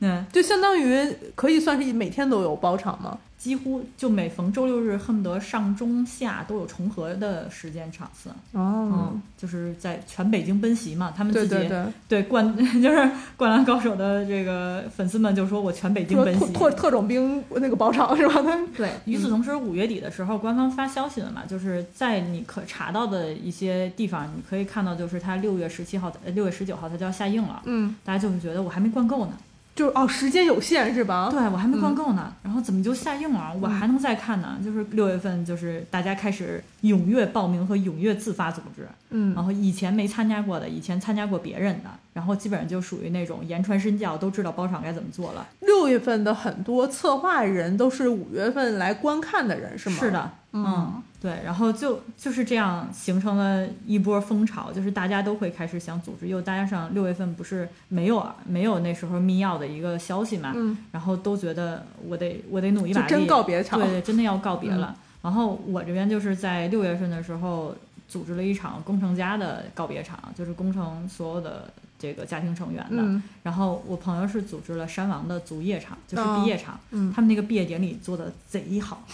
对，就相当于可以算是每天都有包场吗？几乎就每逢周六日，恨不得上中下都有重合的时间场次。哦嗯，就是在全北京奔袭嘛，他们对自己对对，对灌 就是《灌篮高手》的这个粉丝们就说我全北京奔袭。特特特种兵那个包场是吧？他对，与此同时，五月底的时候，官方发消息了嘛，就是在你可查到的一些地方，你可以看到，就是它六月十七号、呃六月十九号它就要下映了，嗯，大家就会觉得我还没灌够呢。就是哦，时间有限是吧？对我还没逛够呢，然后怎么就下映了？我还能再看呢。就是六月份，就是大家开始踊跃报名和踊跃自发组织，嗯，然后以前没参加过的，以前参加过别人的，然后基本上就属于那种言传身教，都知道包场该怎么做了。六月份的很多策划人都是五月份来观看的人，是吗？是的，嗯，对，然后就就是这样形成了一波风潮，就是大家都会开始想组织，又加上六月份不是没有没有那时候密钥的一个消息嘛，嗯，然后都觉得我得我得努一把力，真告别场，对对，真的要告别了。然后我这边就是在六月份的时候组织了一场工程家的告别场，就是工程所有的这个家庭成员的。嗯然后我朋友是组织了山王的足业场，就是毕业场，嗯他们那个毕业典礼做的贼好。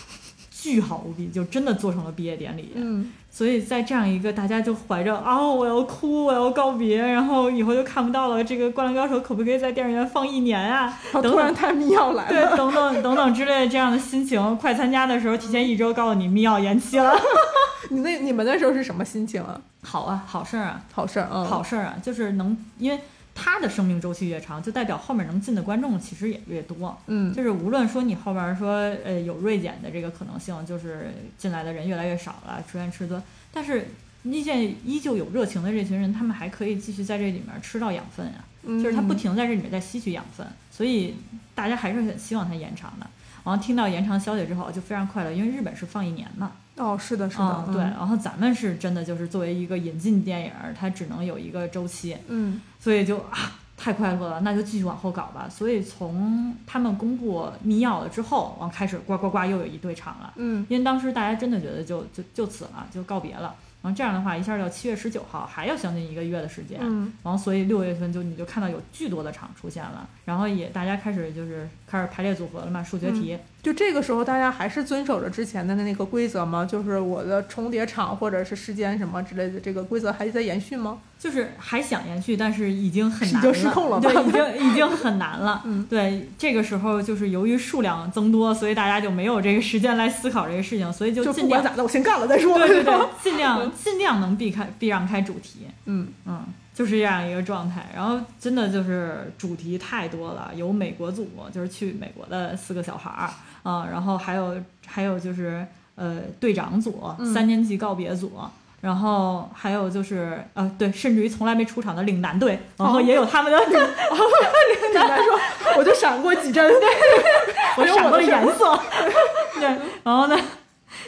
巨好无比，就真的做成了毕业典礼。嗯，所以在这样一个大家就怀着啊、我要哭，我要告别，然后以后就看不到了，这个《灌篮高手》可不可以在电影院放一年啊？等等，突然他密钥来对，了，等等等等之类的这样的心情，快参加的时候提前一周告诉你密钥延期了。你那你们那时候是什么心情啊？好啊，好事儿啊，好事儿，嗯，好事儿啊，就是能因为。他的生命周期越长，就代表后面能进的观众其实也越多。嗯，就是无论说你后边说呃有锐减的这个可能性，就是进来的人越来越少了，出现吃多，但是依见依旧有热情的这群人，他们还可以继续在这里面吃到养分呀、嗯就是他不停在这里面在吸取养分，所以大家还是很希望它延长的。然后听到延长消息之后就非常快乐，因为日本是放一年嘛，哦，是的，是的，嗯，对，然后咱们是真的就是作为一个引进电影，它只能有一个周期，嗯所以就啊太快乐了，那就继续往后搞吧。所以从他们公布密钥了之后，往开始呱呱呱又有一堆场了，嗯因为当时大家真的觉得就就就此了，就告别了。然后这样的话，一下到七月十九号，还要将近一个月的时间。嗯然后所以六月份就你就看到有巨多的场出现了，然后也大家开始就是开始排列组合了嘛，数学题。就这个时候，大家还是遵守着之前的那个规则吗？就是我的重叠场或者是时间什么之类的，这个规则还在延续吗？就是还想延续，但是已经很难已经失控了对，已经已经很难了。嗯对，这个时候就是由于数量增多，所以大家就没有这个时间来思考这个事情，所以就就尽管咋的，我先干了再说。对对对，尽量尽量能避开避让开主题。嗯嗯，就是这样一个状态。然后真的就是主题太多了，有美国组，就是去美国的四个小孩儿啊、然后还有还有就是呃队长组、嗯三年级告别组。然后还有就是，呃，对，甚至于从来没出场的岭南队，然后也有他们的领，简单说，我就闪过几帧。我闪过颜色，对，然后呢，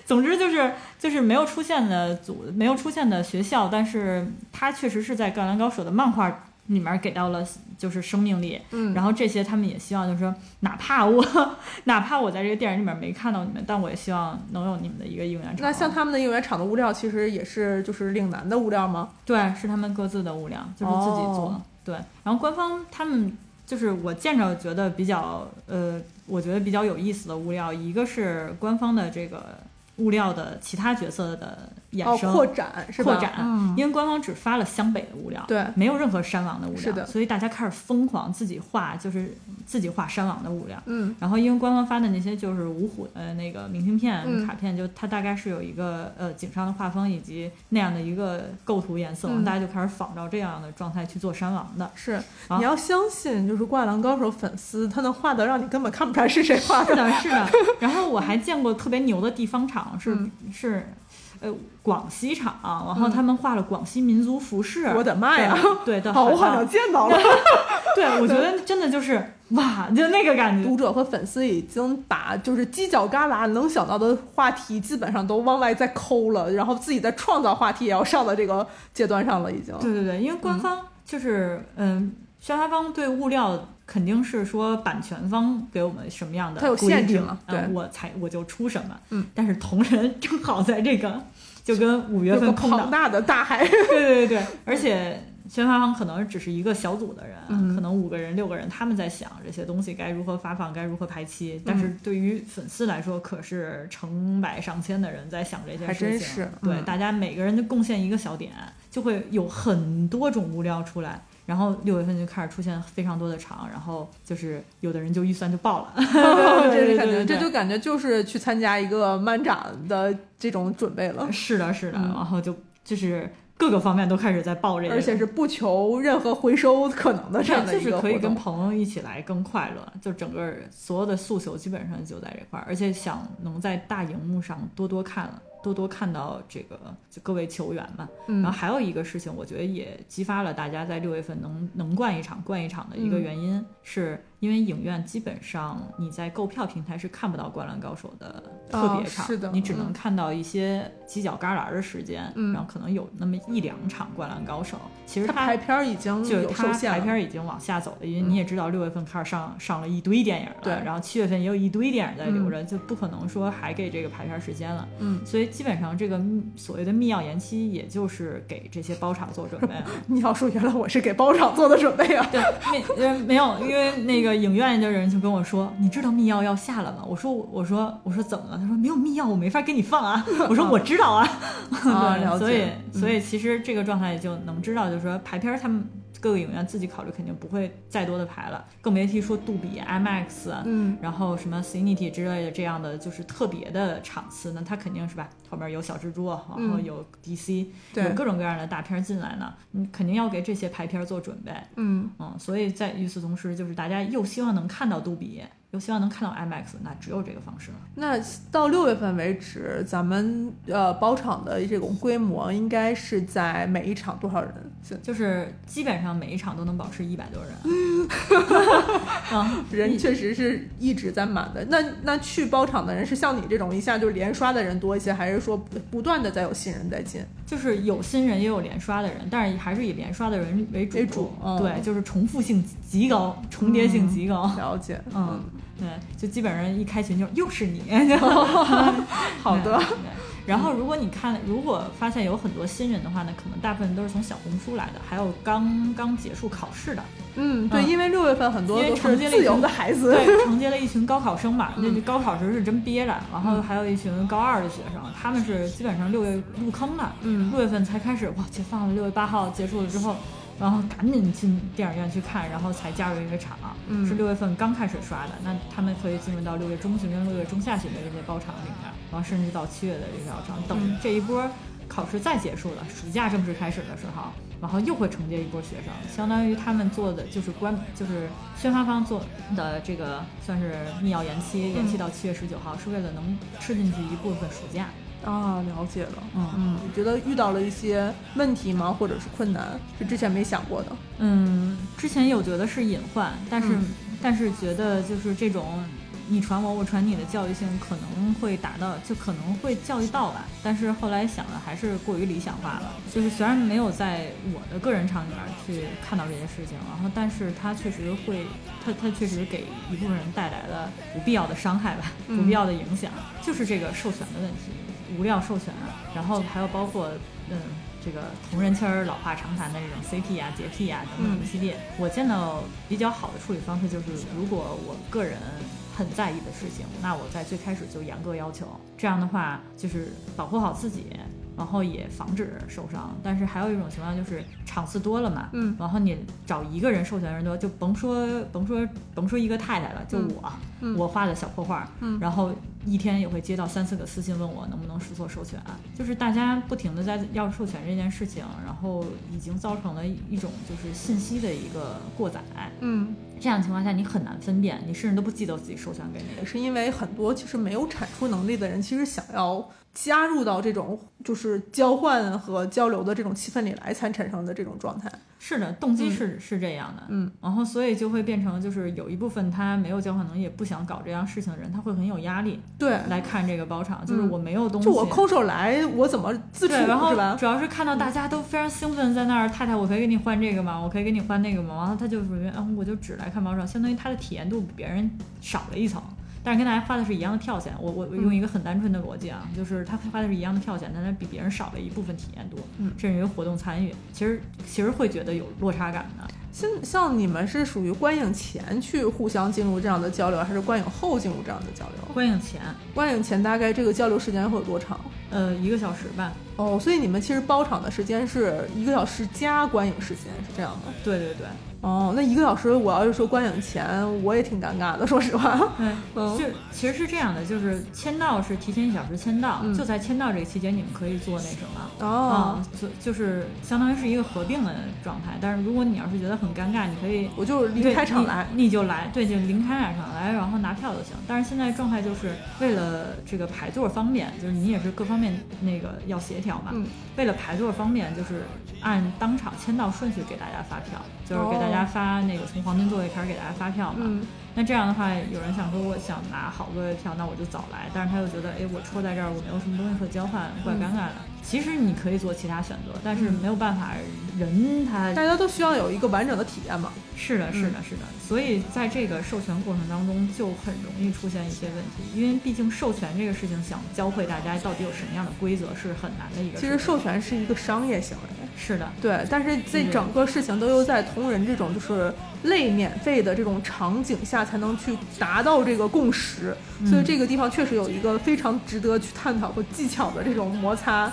总之就是就是没有出现的组，没有出现的学校，但是它确实是在《灌篮高手》的漫画里面给到了就是生命力，嗯然后这些他们也希望就是说，哪怕我 哪怕我在这个电影里面没看到你们，但我也希望能有你们的一个应援场。那像他们的应援场的物料，其实也是就是岭南的物料吗？对，是他们各自的物料，就是自己做。哦对，然后官方他们就是我见着觉得比较呃，我觉得比较有意思的物料，一个是官方的这个物料的其他角色的衍哦，生。扩展是吧？扩展，嗯，因为官方只发了湘北的物料，对没有任何山王的物料，是的所以大家开始疯狂自己画，就是自己画山王的物料。嗯然后因为官方发的那些就是五虎的那个明信片、嗯卡片，就它大概是有一个呃井上的画风以及那样的一个构图颜色，嗯大家就开始仿照这样的状态去做山王的。是，啊你要相信，就是《灌篮高手》粉丝，他能画的让你根本看不出来是谁画的。是的，是的。然后我还见过特别牛的地方场，是、嗯是。呃，广西厂，然后他们画了广西民族服饰。我的妈呀！对的，好，我好像见到了。对，我觉得真的就是哇，就那个感觉。读者和粉丝已经把就是犄角旮旯能想到的话题，基本上都往外再抠了，然后自己在创造话题也要上到这个阶段上了，已经。对对对，因为官方就是嗯，宣发方对物料肯定是说版权方给我们什么样的它有限制嘛嗯对我才我就出什么。嗯，但是同人正好在这个就跟五月份空档，庞大的大海。对对对对，而且。宣发方可能只是一个小组的人，嗯可能五个人、六个人，他们在想这些东西该如何发放，该如何排期。但嗯是对于粉丝来说，可是成百上千的人在想这件事情。真是对，嗯大家每个人就贡献一个小点，就会有很多种物料出来。然后六月份就开始出现非常多的场，然后就是有的人就预算就爆了，这 感觉，这就感觉就是去参加一个漫展的这种准备了。是的，是的，嗯然后就就是各个方面都开始在报这个，而且是不求任何回收可能的这样的就是可以。跟朋友一起来更快乐，就整个所有的诉求基本上就在这块儿，而且想能在大荧幕上多多看。多多看到这个就各位球员嘛，嗯。然后还有一个事情，我觉得也激发了大家在六月份能能灌一场灌一场的一个原因，是因为影院基本上你在购票平台是看不到《灌篮高手》的特别场，哦是的你只能嗯看到一些犄角旮旯的时间，嗯然后可能有那么一两场《灌篮高手》，其实它它排片儿已经就受它限了，排片儿已经往下走了，因为你也知道六月份开始上上了一堆电影了，对然后七月份也有一堆电影在留着，就不可能说还给这个排片儿时间了。嗯，所以基本上这个所谓的密钥延期，也就是给这些包场做准备了。你要说原来我是给包场做的准备啊。对，没呃没有，因为那个影院的人就跟我说，你知道密钥要下了吗？我说我说我说怎么了？他说没有密钥，我没法给你放啊。我说我知道啊。啊对了解所以嗯所以其实这个状态就能知道，就是说排片儿他们各个影院自己考虑肯定不会再多的排了，更别提说杜比、IMAX 啊。嗯，然后什么 Cinity 之类的这样的就是特别的场次，那它肯定是吧，后面有小蜘蛛，然后嗯有 DC，、对有各种各样的大片儿进来呢，你肯定要给这些排片儿做准备。嗯，嗯，所以在与此同时，就是大家又希望能看到杜比，又希望能看到 IMAX，那只有这个方式了。那到六月份为止，咱们呃包场的这种规模应该是在每一场多少人？是就是基本上每一场都能保持一百多人。嗯，人确实是一直在满的。那那去包场的人是像你这种一下就连刷的人多一些，还是说不不断的在有新人在进？就是有新人也有连刷的人，但是还是以连刷的人为主。为主嗯对，就是重复性极高，重叠性极高。了解，嗯，对，就基本上一开群就又是你。好的对。对然后，如果你看，如果发现有很多新人的话呢，可能大部分都是从小红书来的，还有刚刚结束考试的，嗯，对，嗯因为六月份很多都是承接了一自由群的孩子，对，承接了一群高考生嘛，那嗯高考时是真憋着，然后还有一群高二的学生，他们是基本上六月入坑了，嗯六月份才开始哇解放了，六月八号结束了之后，然后赶紧进电影院去看，然后才加入一个场，嗯。是六月份刚开始刷的，那他们可以进入到六月中旬跟六月中下旬的这些包场里面，然后甚至到七月的这个包场，等嗯。这一波考试再结束了，暑假正式开始的时候。然后又会承接一波学生，相当于他们做的就是关，就是宣发方做的这个算是密钥延期，延期到七月十九号，是为了能吃进去一部分暑假。啊，了解了。嗯嗯，你觉得遇到了一些问题吗？或者是困难，是之前没想过的？嗯，之前有觉得是隐患，但是、嗯但是觉得就是这种你传我，我传你的教育性可能会达到，就可能会教育到吧。但是后来想的还是过于理想化了，就是虽然没有在我的个人场里面去看到这些事情，然后但是它确实会，它它确实给一部分人带来了不必要的伤害吧，嗯不必要的影响，就是这个授权的问题，无料授权，然后还有包括嗯。这个同人圈儿老话常谈的这种 CP 啊、洁癖啊等等一系列，我见到比较好的处理方式就是，如果我个人很在意的事情，那我在最开始就严格要求，这样的话就是保护好自己，然后也防止受伤。但是还有一种情况就是场次多了嘛，嗯然后你找一个人授权人多，就甭说甭说甭说一个太太了，就嗯我，嗯我画的小破画，嗯然后一天也会接到三四个私信问我能不能实做授权，就是大家不停的在要授权这件事情，然后已经造成了一种就是信息的一个过载，嗯，这样的情况下你很难分辨，你甚至都不记得自己授权给也谁。是因为很多其实没有产出能力的人，其实想要加入到这种就是交换和交流的这种气氛里来，才产生的这种状态。是的，动机嗯。是、是这样的，嗯，然后所以就会变成就是有一部分他没有交换能力，也不想搞这样事情的人，他会很有压力对，来看这个包场，就是嗯我没有东西，就我空手来，我怎么自处对，然后？主要是看到大家都非常兴奋，在那儿，太太，我可以给你换这个吗？我可以给你换那个吗？然后他就属于，嗯，我就只来看包场，相当于他的体验度比别人少了一层。但是跟大家花的是一样的票钱，我我我用一个很单纯的逻辑啊，就是他花的是一样的票钱，但他比别人少了一部分体验度，嗯甚至于活动参与，其实其实会觉得有落差感的。像像你们是属于观影前去互相进入这样的交流，还是观影后进入这样的交流？观影前，观影前大概这个交流时间会有多长？呃，一个小时吧。哦，所以你们其实包场的时间是一个小时加观影时间，是这样吗？对对对。哦，那一个小时，我要是说观影前，我也挺尴尬的，说实话。嗯，就其实是这样的，就是签到是提前一小时签到，就在签到这个期间，你们可以做那什么。哦。就就是相当于是一个合并的状态，但是如果你要是觉得很尴尬，你可以我就离开场来，你就来，对，就离开场来，然后拿票就行。但是现在状态就是为了这个排座方便，就是你也是各方面那个要协调嘛。嗯。为了排座方便，就是按当场签到顺序给大家发票，就是给大家发那个从黄金座位开始给大家发票嘛。那这样的话，有人想说我想拿好座位票，那我就早来。但是他又觉得，哎，我戳在这儿，我没有什么东西可交换，怪尴尬的。其实你可以做其他选择，但是没有办法，人他大家都需要有一个完整的体验嘛。是的，是的，是的。所以在这个授权过程当中，就很容易出现一些问题，因为毕竟授权这个事情，想教会大家到底有什么样的规则是很难的一个。其实授权是一个商业行为。是的，对。但是这整个事情都又在同人这种就是类免费的这种场景下才能去达到这个共识，所以这个地方确实有一个非常值得去探讨和技巧的这种摩擦。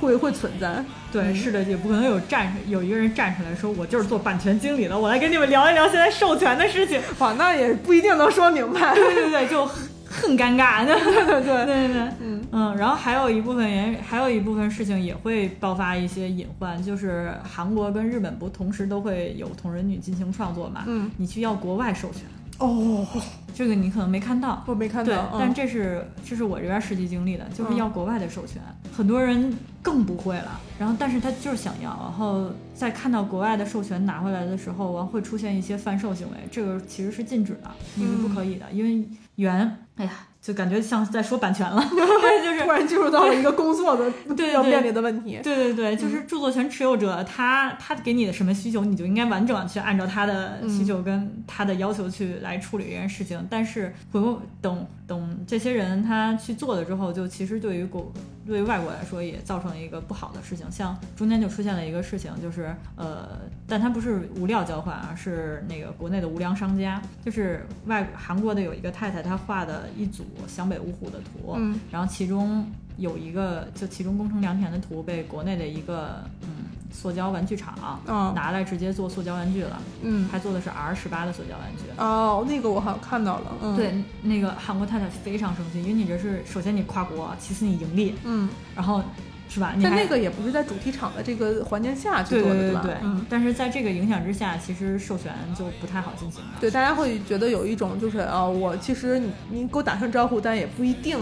会会存在，对，是的，也不可能有站有一个人站出来说，我就是做版权经理的，我来跟你们聊一聊现在授权的事情。哇，那也不一定能说明白。对对对，就很尴尬。对对对对对对，嗯嗯，然后还有一部分原，还有一部分事情也会爆发一些隐患，就是韩国跟日本不同时都会有同人女进行创作嘛？嗯，你去要国外授权。哦，这个你可能没看到，我没看到。对，但这是这是我这边实际经历的，就是要国外的授权，很多人更不会了。然后，但是他就是想要，然后在看到国外的授权拿回来的时候，完会出现一些贩售行为，这个其实是禁止的，你是不可以的，因为原，哎呀。就感觉像在说版权了，对 就是突然进入到了一个工作的 对要面临的问题。对对对，就是著作权持有者，他他给你的什么需求，你就应该完整去按照他的需求跟他的要求去来处理这件事情。但是回过等等这些人他去做了之后，就其实对于国对于外国来说也造成了一个不好的事情。像中间就出现了一个事情，就是呃，但它不是无料交换啊，是那个国内的无良商家，就是外韩国的有一个太太，她画的一组。湘北五虎的图，然后其中有一个，就其中工程良田的图被国内的一个嗯塑胶玩具厂拿来直接做塑胶玩具了，嗯，还做的是 R 十八的塑胶玩具。哦，那个我好像看到了，嗯，对，那个韩国太太非常生气，因为你这是首先你跨国，其次你盈利，嗯，然后。是吧？但那个也不是在主题场的这个环境下去做的，对吧？嗯。但是在这个影响之下，其实授权就不太好进行了。对，大家会觉得有一种就是啊，我其实你你给我打声招呼，但也不一定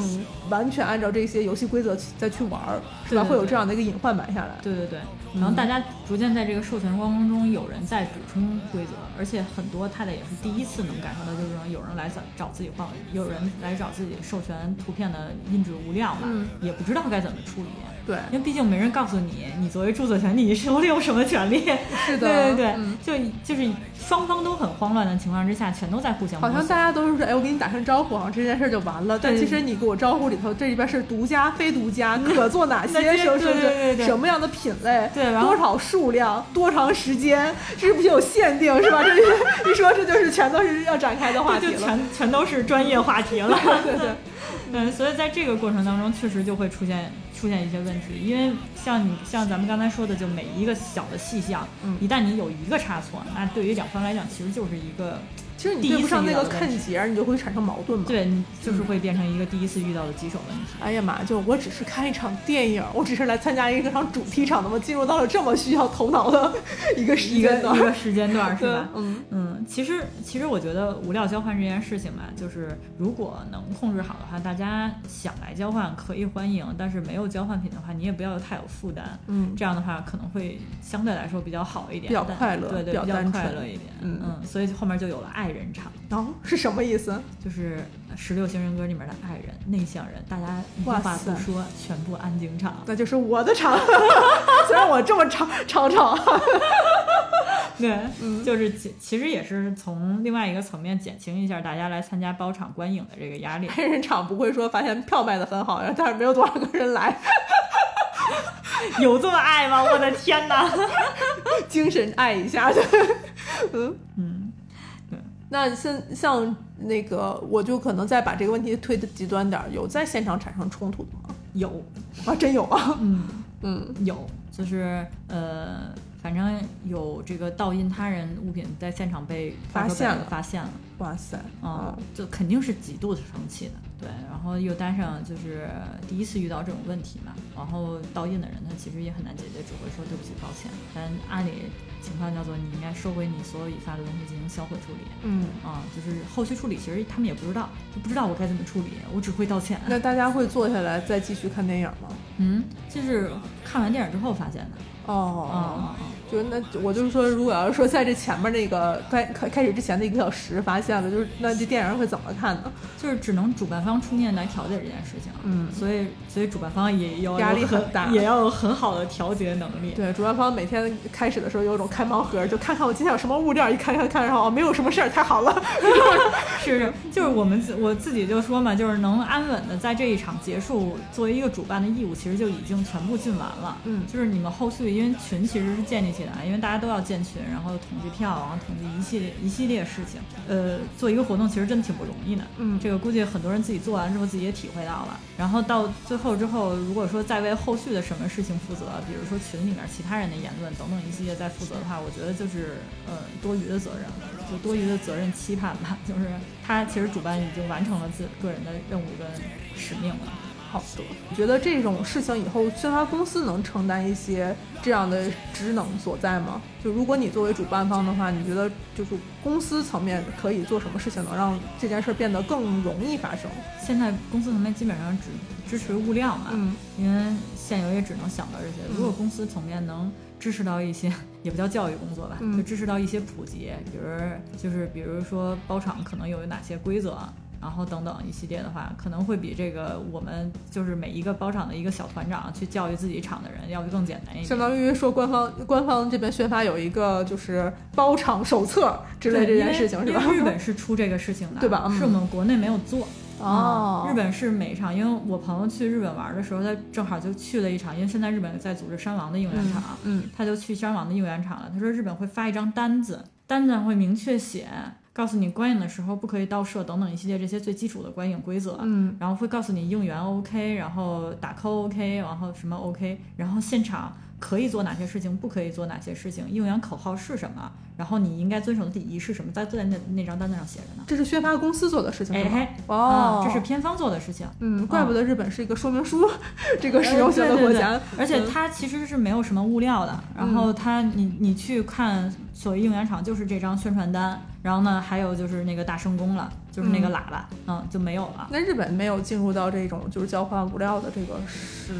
完全按照这些游戏规则再去玩，是吧？会有这样的一个隐患埋下来。对对对。然后大家逐渐在这个授权过程中，有人在补充规则，而且很多太太也是第一次能感受到，就是说有人来找找自己换，有人来找自己授权图片的印制物料嘛，也不知道该怎么处理。对，因为毕竟没人告诉你，你作为著作权，你手里有什么权利？是的，对对对，就就是双方都很慌乱的情况之下，全都在互相。好像大家都是说，哎，我给你打声招呼，好像这件事就完了。但其实你给我招呼里头，这里边是独家、非独家，可做哪些是是什么样的品类？对，多少数量，多长时间，是不是有限定？是吧？这一说，这就是全都是要展开的话题了，全全都是专业话题了。对对。嗯，所以在这个过程当中，确实就会出现出现一些问题，因为像你像咱们刚才说的，就每一个小的细项，一旦你有一个差错，那对于两方来讲，其实就是一个。其实你对不上那个看节，你就会产生矛盾嘛。对，你就是会变成一个第一次遇到的棘手问题。哎呀妈！就我只是看一场电影，我只是来参加一个场主题场的嘛，进入到了这么需要头脑的一个时间段，一个时间段是吧？嗯嗯。其实其实我觉得无料交换这件事情嘛，就是如果能控制好的话，大家想来交换可以欢迎，但是没有交换品的话，你也不要太有负担。嗯。这样的话可能会相对来说比较好一点，比较快乐，对对，比较快乐一点。嗯嗯。所以后面就有了爱。爱人场哦，是什么意思？就是十六型人格里面的爱人、内向人，大家话不说，全部安静场，那就是我的场。虽然我这么吵吵吵，对，就是其其实也是从另外一个层面减轻一下大家来参加包场观影的这个压力。爱人场不会说发现票卖的很好，但是没有多少个人来，有这么爱吗？我的天哪，精神爱一下的，嗯嗯。那像像那个，我就可能再把这个问题推的极端点儿，有在现场产生冲突的吗？有啊，真有啊，嗯。嗯。有，就是呃，反正有这个盗印他人物品在现场被发现了发现了，哇塞，啊、嗯就肯定是极度的生气的，对，然后又搭上就是第一次遇到这种问题嘛，然后盗印的人他其实也很难解决，只会说对不起抱歉，但按理情况叫做你应该收回你所有已发的东西进行销毁处理，嗯，啊、就是后续处理其实他们也不知道，就不知道我该怎么处理，我只会道歉。那大家会坐下来再继续看电影吗？嗯，就是看完电影之后发现的，哦，啊啊啊，就那我就是说，如果要是说在这前面那个开开开始之前的一个小时发现了，就是那这电影会怎么看呢？就是只能主办方出面来调解这件事情，嗯所以所以主办方也要有压力很很大也要有很好的调节能力。对，主办方每天开始的时候有种开盲盒，就看看我今天有什么物料，一看看看，然后哦没有什么事儿，太好了。是是，就是我们自我自己就说嘛，就是能安稳的在这一场结束，作为一个主办的义务，其实就已经全部尽完了。嗯就是你们后续，因为群其实是建立起来，因为大家都要建群，然后统计票，然后统计一系列一系列事情。呃，做一个活动其实真的挺不容易的。嗯这个估计很多人自己做完之后自己也体会到了。然后到最后之后，如果说再为后续的什么事情负责，比如说群里面其他人的言论等等一系列再负责的话，我觉得就是呃多余的责任，就多余的责任期盼吧。就是他其实主办已经完成了自个人的任务跟使命了。好的，我觉得这种事情以后宣发公司能承担一些这样的职能所在吗？就如果你作为主办方的话，你觉得就是公司层面可以做什么事情，能让这件事变得更容易发生？现在公司层面基本上只支持物料嘛，嗯因为现有也只能想到这些。如果公司层面能支持到一些，也不叫教育工作吧，嗯就支持到一些普及，比如就是比如说包场可能有哪些规则。然后等等一系列的话，可能会比这个我们就是每一个包场的一个小团长去教育自己厂的人要更简单一点。相当于说官方官方这边宣发有一个就是包场手册之类这件事情是吧？日本是出这个事情的，对吧嗯是我们国内没有做。哦啊日本是每一场，因为我朋友去日本玩的时候，他正好就去了一场，因为现在日本在组织山王的应援场，嗯他就去山王的应援场了。他说日本会发一张单子，单子上会明确写，告诉你观影的时候不可以倒摄等等一系列这些最基础的观影规则。嗯然后会告诉你应援 OK，然后打 call OK，然后什么 OK，然后现场可以做哪些事情，不可以做哪些事情，应援口号是什么，然后你应该遵守的礼仪是什么，在在那那张单子上写着呢。这是宣发公司做的事情？哎嘿，哦啊，这是片方做的事情。嗯，怪不得日本是一个说明书这个使用性的国家，呃对对对而且嗯它其实是没有什么物料的。然后它，你你去看所谓应援场，就是这张宣传单，然后呢，还有就是那个大圣宫了，就是那个喇叭，嗯，就没有了。那日本没有进入到这种就是交换物料的这个是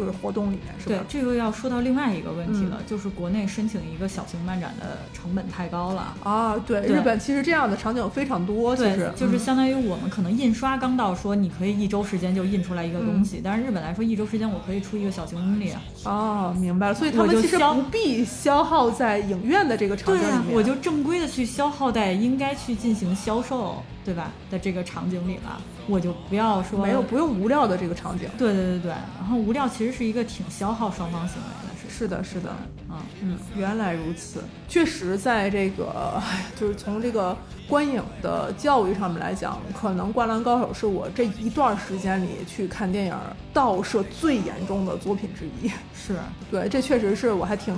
就是活动里面是吧？，对这个要说到另外一个问题了，就是国内申请一个小型漫展的成本太高了。啊，对，对日本其实这样的场景非常多，其实，就是嗯相当于我们可能印刷刚到，说你可以一周时间就印出来一个东西，嗯但是日本来说，一周时间我可以出一个小型公里啊。哦，明白了，所以他们其实不必消耗在影院的这个场景对啊，里，我就正规的去消耗在应该去进行销售，对吧？的这个场景里了，我就不要说没有不用无料的这个场景。对对对对，然后无料其实是一个挺消耗双方行为的事。是的，是的，嗯，嗯，原来如此。确实，在这个 就是从这个观影的教育上面来讲，可能《灌篮高手》是我这一段时间里去看电影盗摄最严重的作品之一。是，对，这确实是我还挺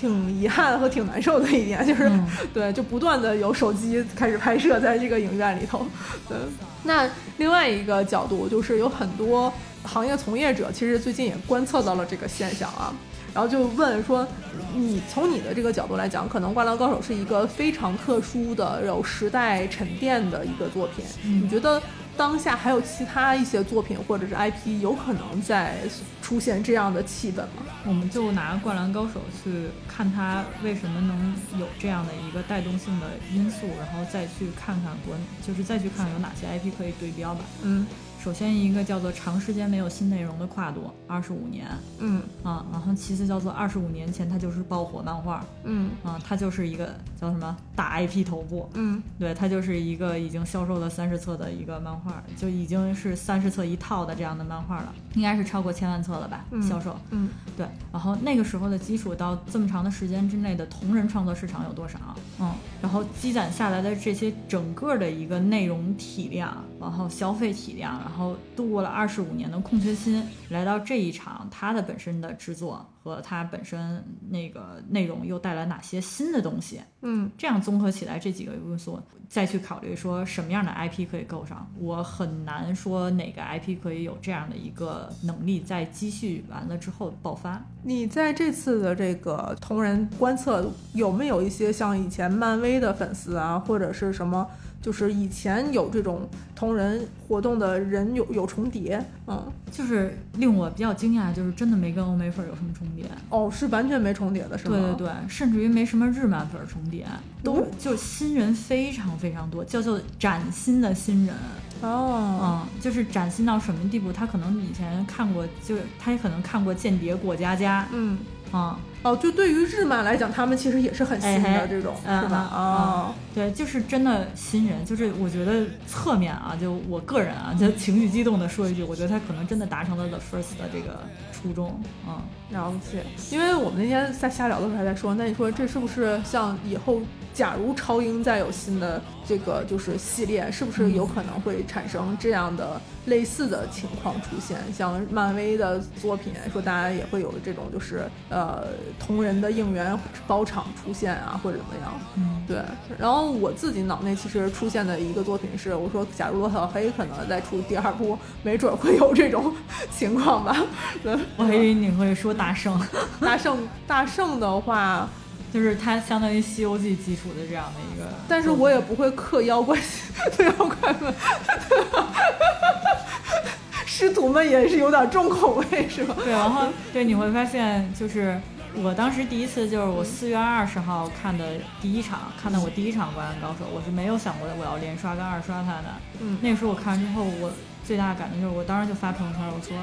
挺遗憾和挺难受的一点，就是、嗯 对，就不断的有手机开始拍摄在这个影院里头。对，那另外一个角度就是有很多行业从业者其实最近也观测到了这个现象啊。然后就问说，你从你的这个角度来讲，可能《灌篮高手》是一个非常特殊的、有时代沉淀的一个作品。嗯你觉得当下还有其他一些作品或者是 IP 有可能在出现这样的气氛吗？我们就拿《灌篮高手》去看它为什么能有这样的一个带动性的因素，然后再去看看国，就是再去看看有哪些 IP 可以对标吧。嗯首先一个叫做长时间没有新内容的跨度，二十五年。嗯。啊，然后其次叫做二十五年前它就是爆火漫画。嗯。啊，它就是一个叫什么大 IP 头部，嗯。对，它就是一个已经销售了三十册的一个漫画，就已经是三十册一套的这样的漫画了，应该是超过千万册了吧？嗯。销售。嗯。对，然后那个时候的基础到这么长的时间之内的同人创作市场有多少？嗯，然后积攒下来的这些整个的一个内容体量，然后消费体量，然然后度过了二十五年的空缺期，来到这一场，它的本身的制作和它本身那个内容又带来哪些新的东西？嗯，这样综合起来这几个因素，再去考虑说什么样的 IP 可以够上，我很难说哪个 IP 可以有这样的一个能力，在积蓄完了之后爆发。你在这次的这个同人观测有没有一些像以前漫威的粉丝啊，或者是什么？就是以前有这种同人活动的人有有重叠，嗯，就是令我比较惊讶，就是真的没跟欧美粉有什么重叠。哦，是完全没重叠的，是吗？对对对，甚至于没什么日漫粉重叠，都就新人非常非常多，叫做崭新的新人。哦，嗯，就是崭新到什么地步？他可能以前看过，就是他也可能看过《间谍过家家》。嗯，啊。哦，就对于日漫来讲，他们其实也是很新的这种，是吧？哦，对，就是真的新人，就是我觉得侧面啊，就我个人啊，就情绪激动的说一句，我觉得他可能真的达成了 The First 的这个初衷，嗯，了解。因为我们那天在瞎聊的时候还在说，那你说这是不是像以后？假如超英再有新的这个就是系列，是不是有可能会产生这样的类似的情况出现？像漫威的作品，说大家也会有这种就是呃同人的应援包场出现啊，或者怎么样？嗯，对。然后我自己脑内其实出现的一个作品是，我说假如罗小黑可能再出第二部，没准会有这种 情况吧。我还以为你会说大圣，大圣，大圣的话。就是它相当于《西游记》基础的这样的一个，但是我也不会刻妖怪，妖怪们，师徒们也是有点重口味，是吧？对，然后对你会发现，就是我当时第一次就是我四月二十号看的第一场，看的我第一场《灌篮高手》，我是没有想过我要连刷跟二刷它的。嗯，那个时候我看完之后，我最大的感觉就是，我当时就发朋友圈，我说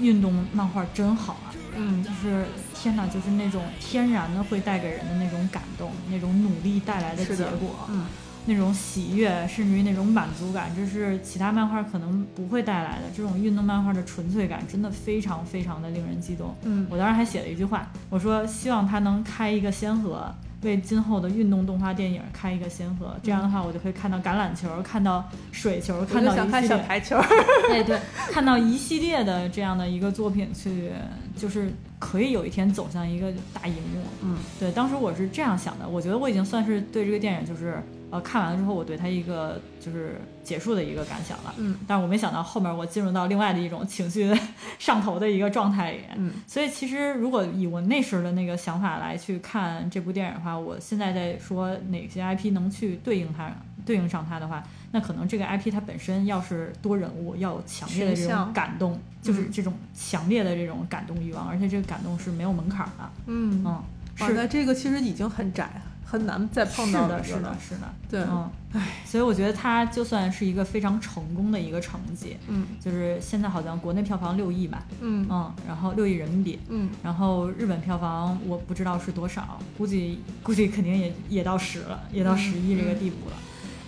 运动漫画真好啊。嗯，就是天哪，就是那种天然的会带给人的那种感动，那种努力带来的结果，嗯，那种喜悦，甚至于那种满足感，这是其他漫画可能不会带来的。这种运动漫画的纯粹感，真的非常非常的令人激动。嗯，我当时还写了一句话，我说希望他能开一个先河。为今后的运动动画电影开一个先河，这样的话，我就可以看到橄榄球，看到水球，看到一系列排球，对对，看到一系列的这样的一个作品，去就是可以有一天走向一个大荧幕。嗯，对，当时我是这样想的，我觉得我已经算是对这个电影就是。呃，看完了之后，我对他一个就是结束的一个感想了。嗯，但是我没想到后面我进入到另外的一种情绪上头的一个状态里。嗯，所以其实如果以我那时的那个想法来去看这部电影的话，我现在在说哪些 IP 能去对应它、对应上它的话，那可能这个 IP 它本身要是多人物，要有强烈的这种感动，就是这种强烈的这种感动欲望，而且这个感动是没有门槛的。嗯嗯，是的，这个其实已经很窄。很难再碰到的，是的，是的，对，嗯，唉，所以我觉得它就算是一个非常成功的一个成绩，嗯，就是现在好像国内票房六亿吧，嗯嗯，然后六亿人民币，嗯，然后日本票房我不知道是多少，估计估计肯定也也到十了，也到十亿这个地步了。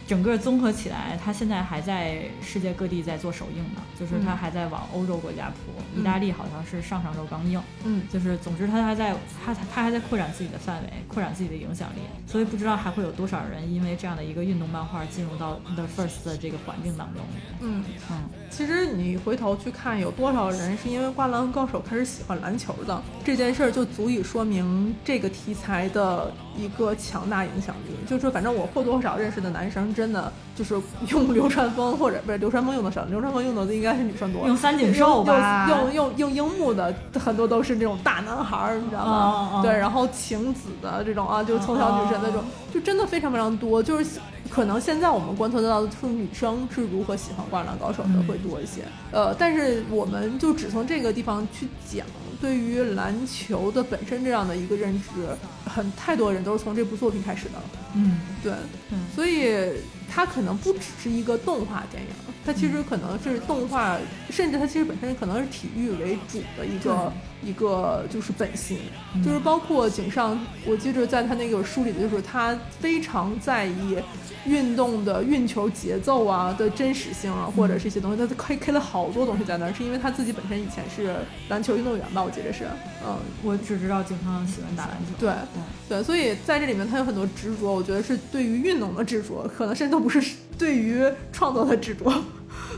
整个综合起来，它现在还在世界各地在做首映呢，就是它还在往欧洲国家铺，意大利好像是上上周刚映，嗯，就是总之它还在它它还在扩展自己的范围，扩展自己的影响力，所以不知道还会有多少人因为这样的一个运动漫画进入到 The First 的这个环境当中。嗯。嗯，其实你回头去看，有多少人是因为《灌篮高手》开始喜欢篮球的这件事儿，就足以说明这个题材的一个强大影响力。就是反正我或多或少认识的男生。真的就是用流川枫，或者不是流川枫用的少，流川枫用的应该是女生多。用三井寿吧，用用用樱木的很多都是这种大男孩儿，你知道吗？对，然后晴子的这种啊，就是从小女神那种，就真的非常非常多。就是可能现在我们观测得到的，是女生是如何喜欢灌篮高手的会多一些。呃，但是我们就只从这个地方去讲。对于篮球的本身这样的一个认知，很太多人都是从这部作品开始的。嗯，对，所以它可能不只是一个动画电影，它其实可能是动画，甚至它其实本身可能是体育为主的一个一个就是本性，就是包括井上，我记着在他那个书里的就是他非常在意。运动的运球节奏啊的真实性啊，或者是一些东西，他开开了好多东西在那儿，是因为他自己本身以前是篮球运动员吧，我记得是，嗯，我只知道井上喜欢打篮球，对，对，所以在这里面他有很多执着，我觉得是对于运动的执着，可能甚至都不是对于创作的执着，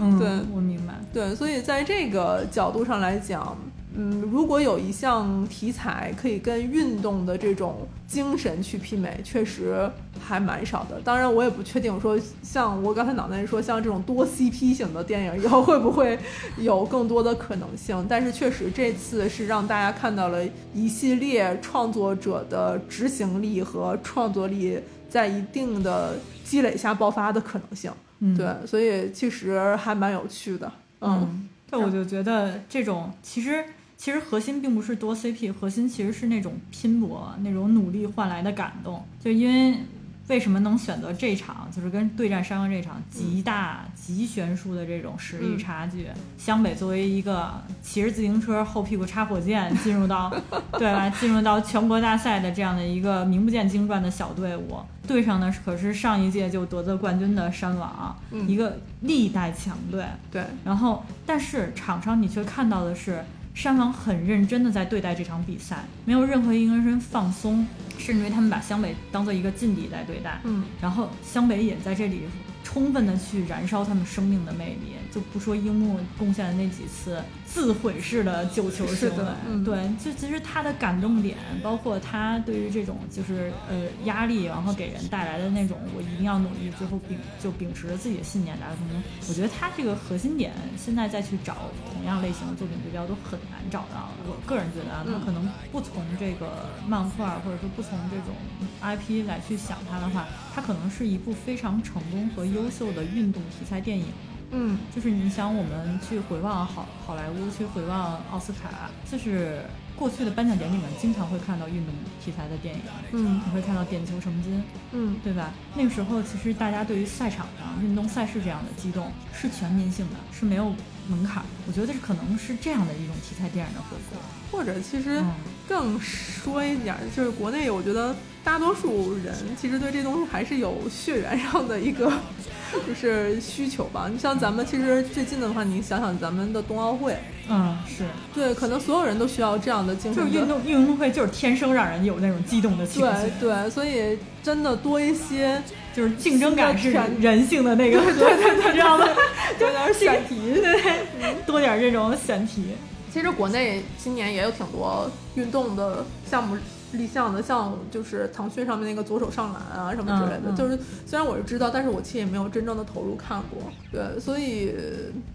嗯，对我明白。对，所以在这个角度上来讲，嗯，如果有一项题材可以跟运动的这种精神去媲美，确实还蛮少的。当然，我也不确定说，像我刚才脑袋里说，像这种多 CP 型的电影以后会不会有更多的可能性。但是，确实这次是让大家看到了一系列创作者的执行力和创作力在一定的积累下爆发的可能性。嗯，对，所以其实还蛮有趣的。嗯，但我就觉得这种其实其实核心并不是多 CP，核心其实是那种拼搏、那种努力换来的感动。就因为为什么能选择这场，就是跟对战山王这场极大、极悬殊的这种实力差距。湘北作为一个骑着自行车后屁股插火箭 进入到对吧，进入到全国大赛的这样的一个名不见经传的小队伍，对上呢可是上一届就夺得冠军的山王，嗯一个历代强队。对，然后，但是场上你却看到的是，山王很认真的在对待这场比赛，没有任何一个人放松，甚至于他们把湘北当做一个劲敌在对待。嗯，然后湘北也在这里充分的去燃烧他们生命的魅力，就不说樱木贡献的那几次自毁式的救球是行为，嗯对，就其实他的感动点，包括他对于这种就是呃压力，然后给人带来的那种我一定要努力，最后秉就秉持着自己的信念达成功。我觉得他这个核心点，现在再去找同样类型的作品对标都很难找到。我个人觉得啊，他嗯可能不从这个漫画或者说不从这种 IP 来去想它的话，它可能是一部非常成功和优秀的运动题材电影。嗯，就是你想，我们去回望好好莱坞，去回望奥斯卡，就是过去的颁奖典礼里面经常会看到运动题材的电影，嗯你会看到点球成金，嗯，对吧？那个时候其实大家对于赛场上运动赛事这样的激动是全民性的，是没有门槛儿。我觉得这可能是这样的一种题材电影的回归。或者其实嗯更说一点儿，就是国内我觉得大多数人其实对这东西还是有血缘上的一个 就是需求吧。你像咱们其实最近的话，你想想咱们的冬奥会，嗯，是，对，可能所有人都需要这样的精神的就是运动运动会就是天生让人有那种激动的情绪，对对，所以真的多一些，就是竞争感是人性的那个，对对对，知道吗？多点选题。对，多点这种选题。其实国内今年也有挺多运动的项目立项的，像就是腾讯上面那个左手上篮啊什么之类的。嗯嗯就是虽然我是知道，但是我其实也没有真正的投入看过。对，所以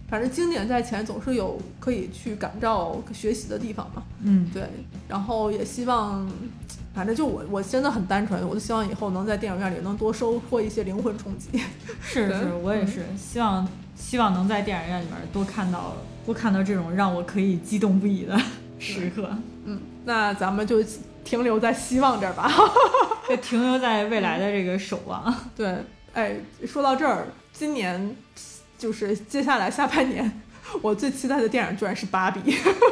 反正经典在前，总是有可以去感召学习的地方嘛。嗯，对，然后也希望。反正就我，我真的很单纯，我就希望以后能在电影院里能多收获一些灵魂冲击。是 是，我也是希望希望能在电影院里面多看到多看到这种让我可以激动不已的 时刻，嗯，那咱们就停留在希望这儿吧。就停留在未来的这个守望。对，哎，说到这儿，今年就是接下来下半年，我最期待的电影居然是《芭比》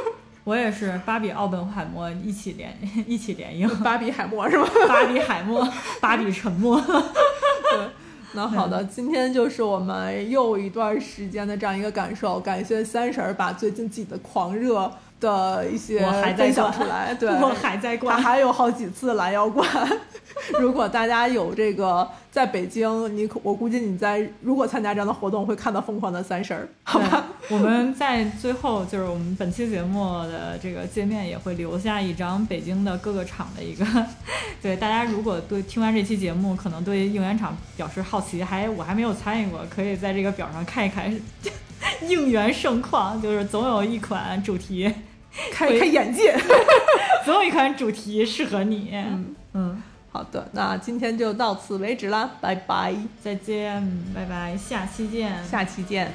我也是，芭比、奥本海默一起联 一起联映，芭比海默是吗？芭比海默，芭比沉默。对。那好的，嗯今天就是我们又一段时间的这样一个感受，感谢三婶儿把最近自己的狂热的一些分享出来，对，我还在他。还有好几次拦腰灌。如果大家有这个在北京，你可我估计你在如果参加这样的活动，会看到疯狂的三婶儿，好吧？对，我们在最后就是我们本期节目的这个界面也会留下一张北京的各个场的一个，对大家如果对听完这期节目，可能对应援场表示好奇，还我还没有参与过，可以在这个表上看一看应援盛况，就是总有一款主题，开开眼界。总有一款主题适合你。嗯嗯，好的，那今天就到此为止啦，拜拜，再见，拜拜，下期见。下期见。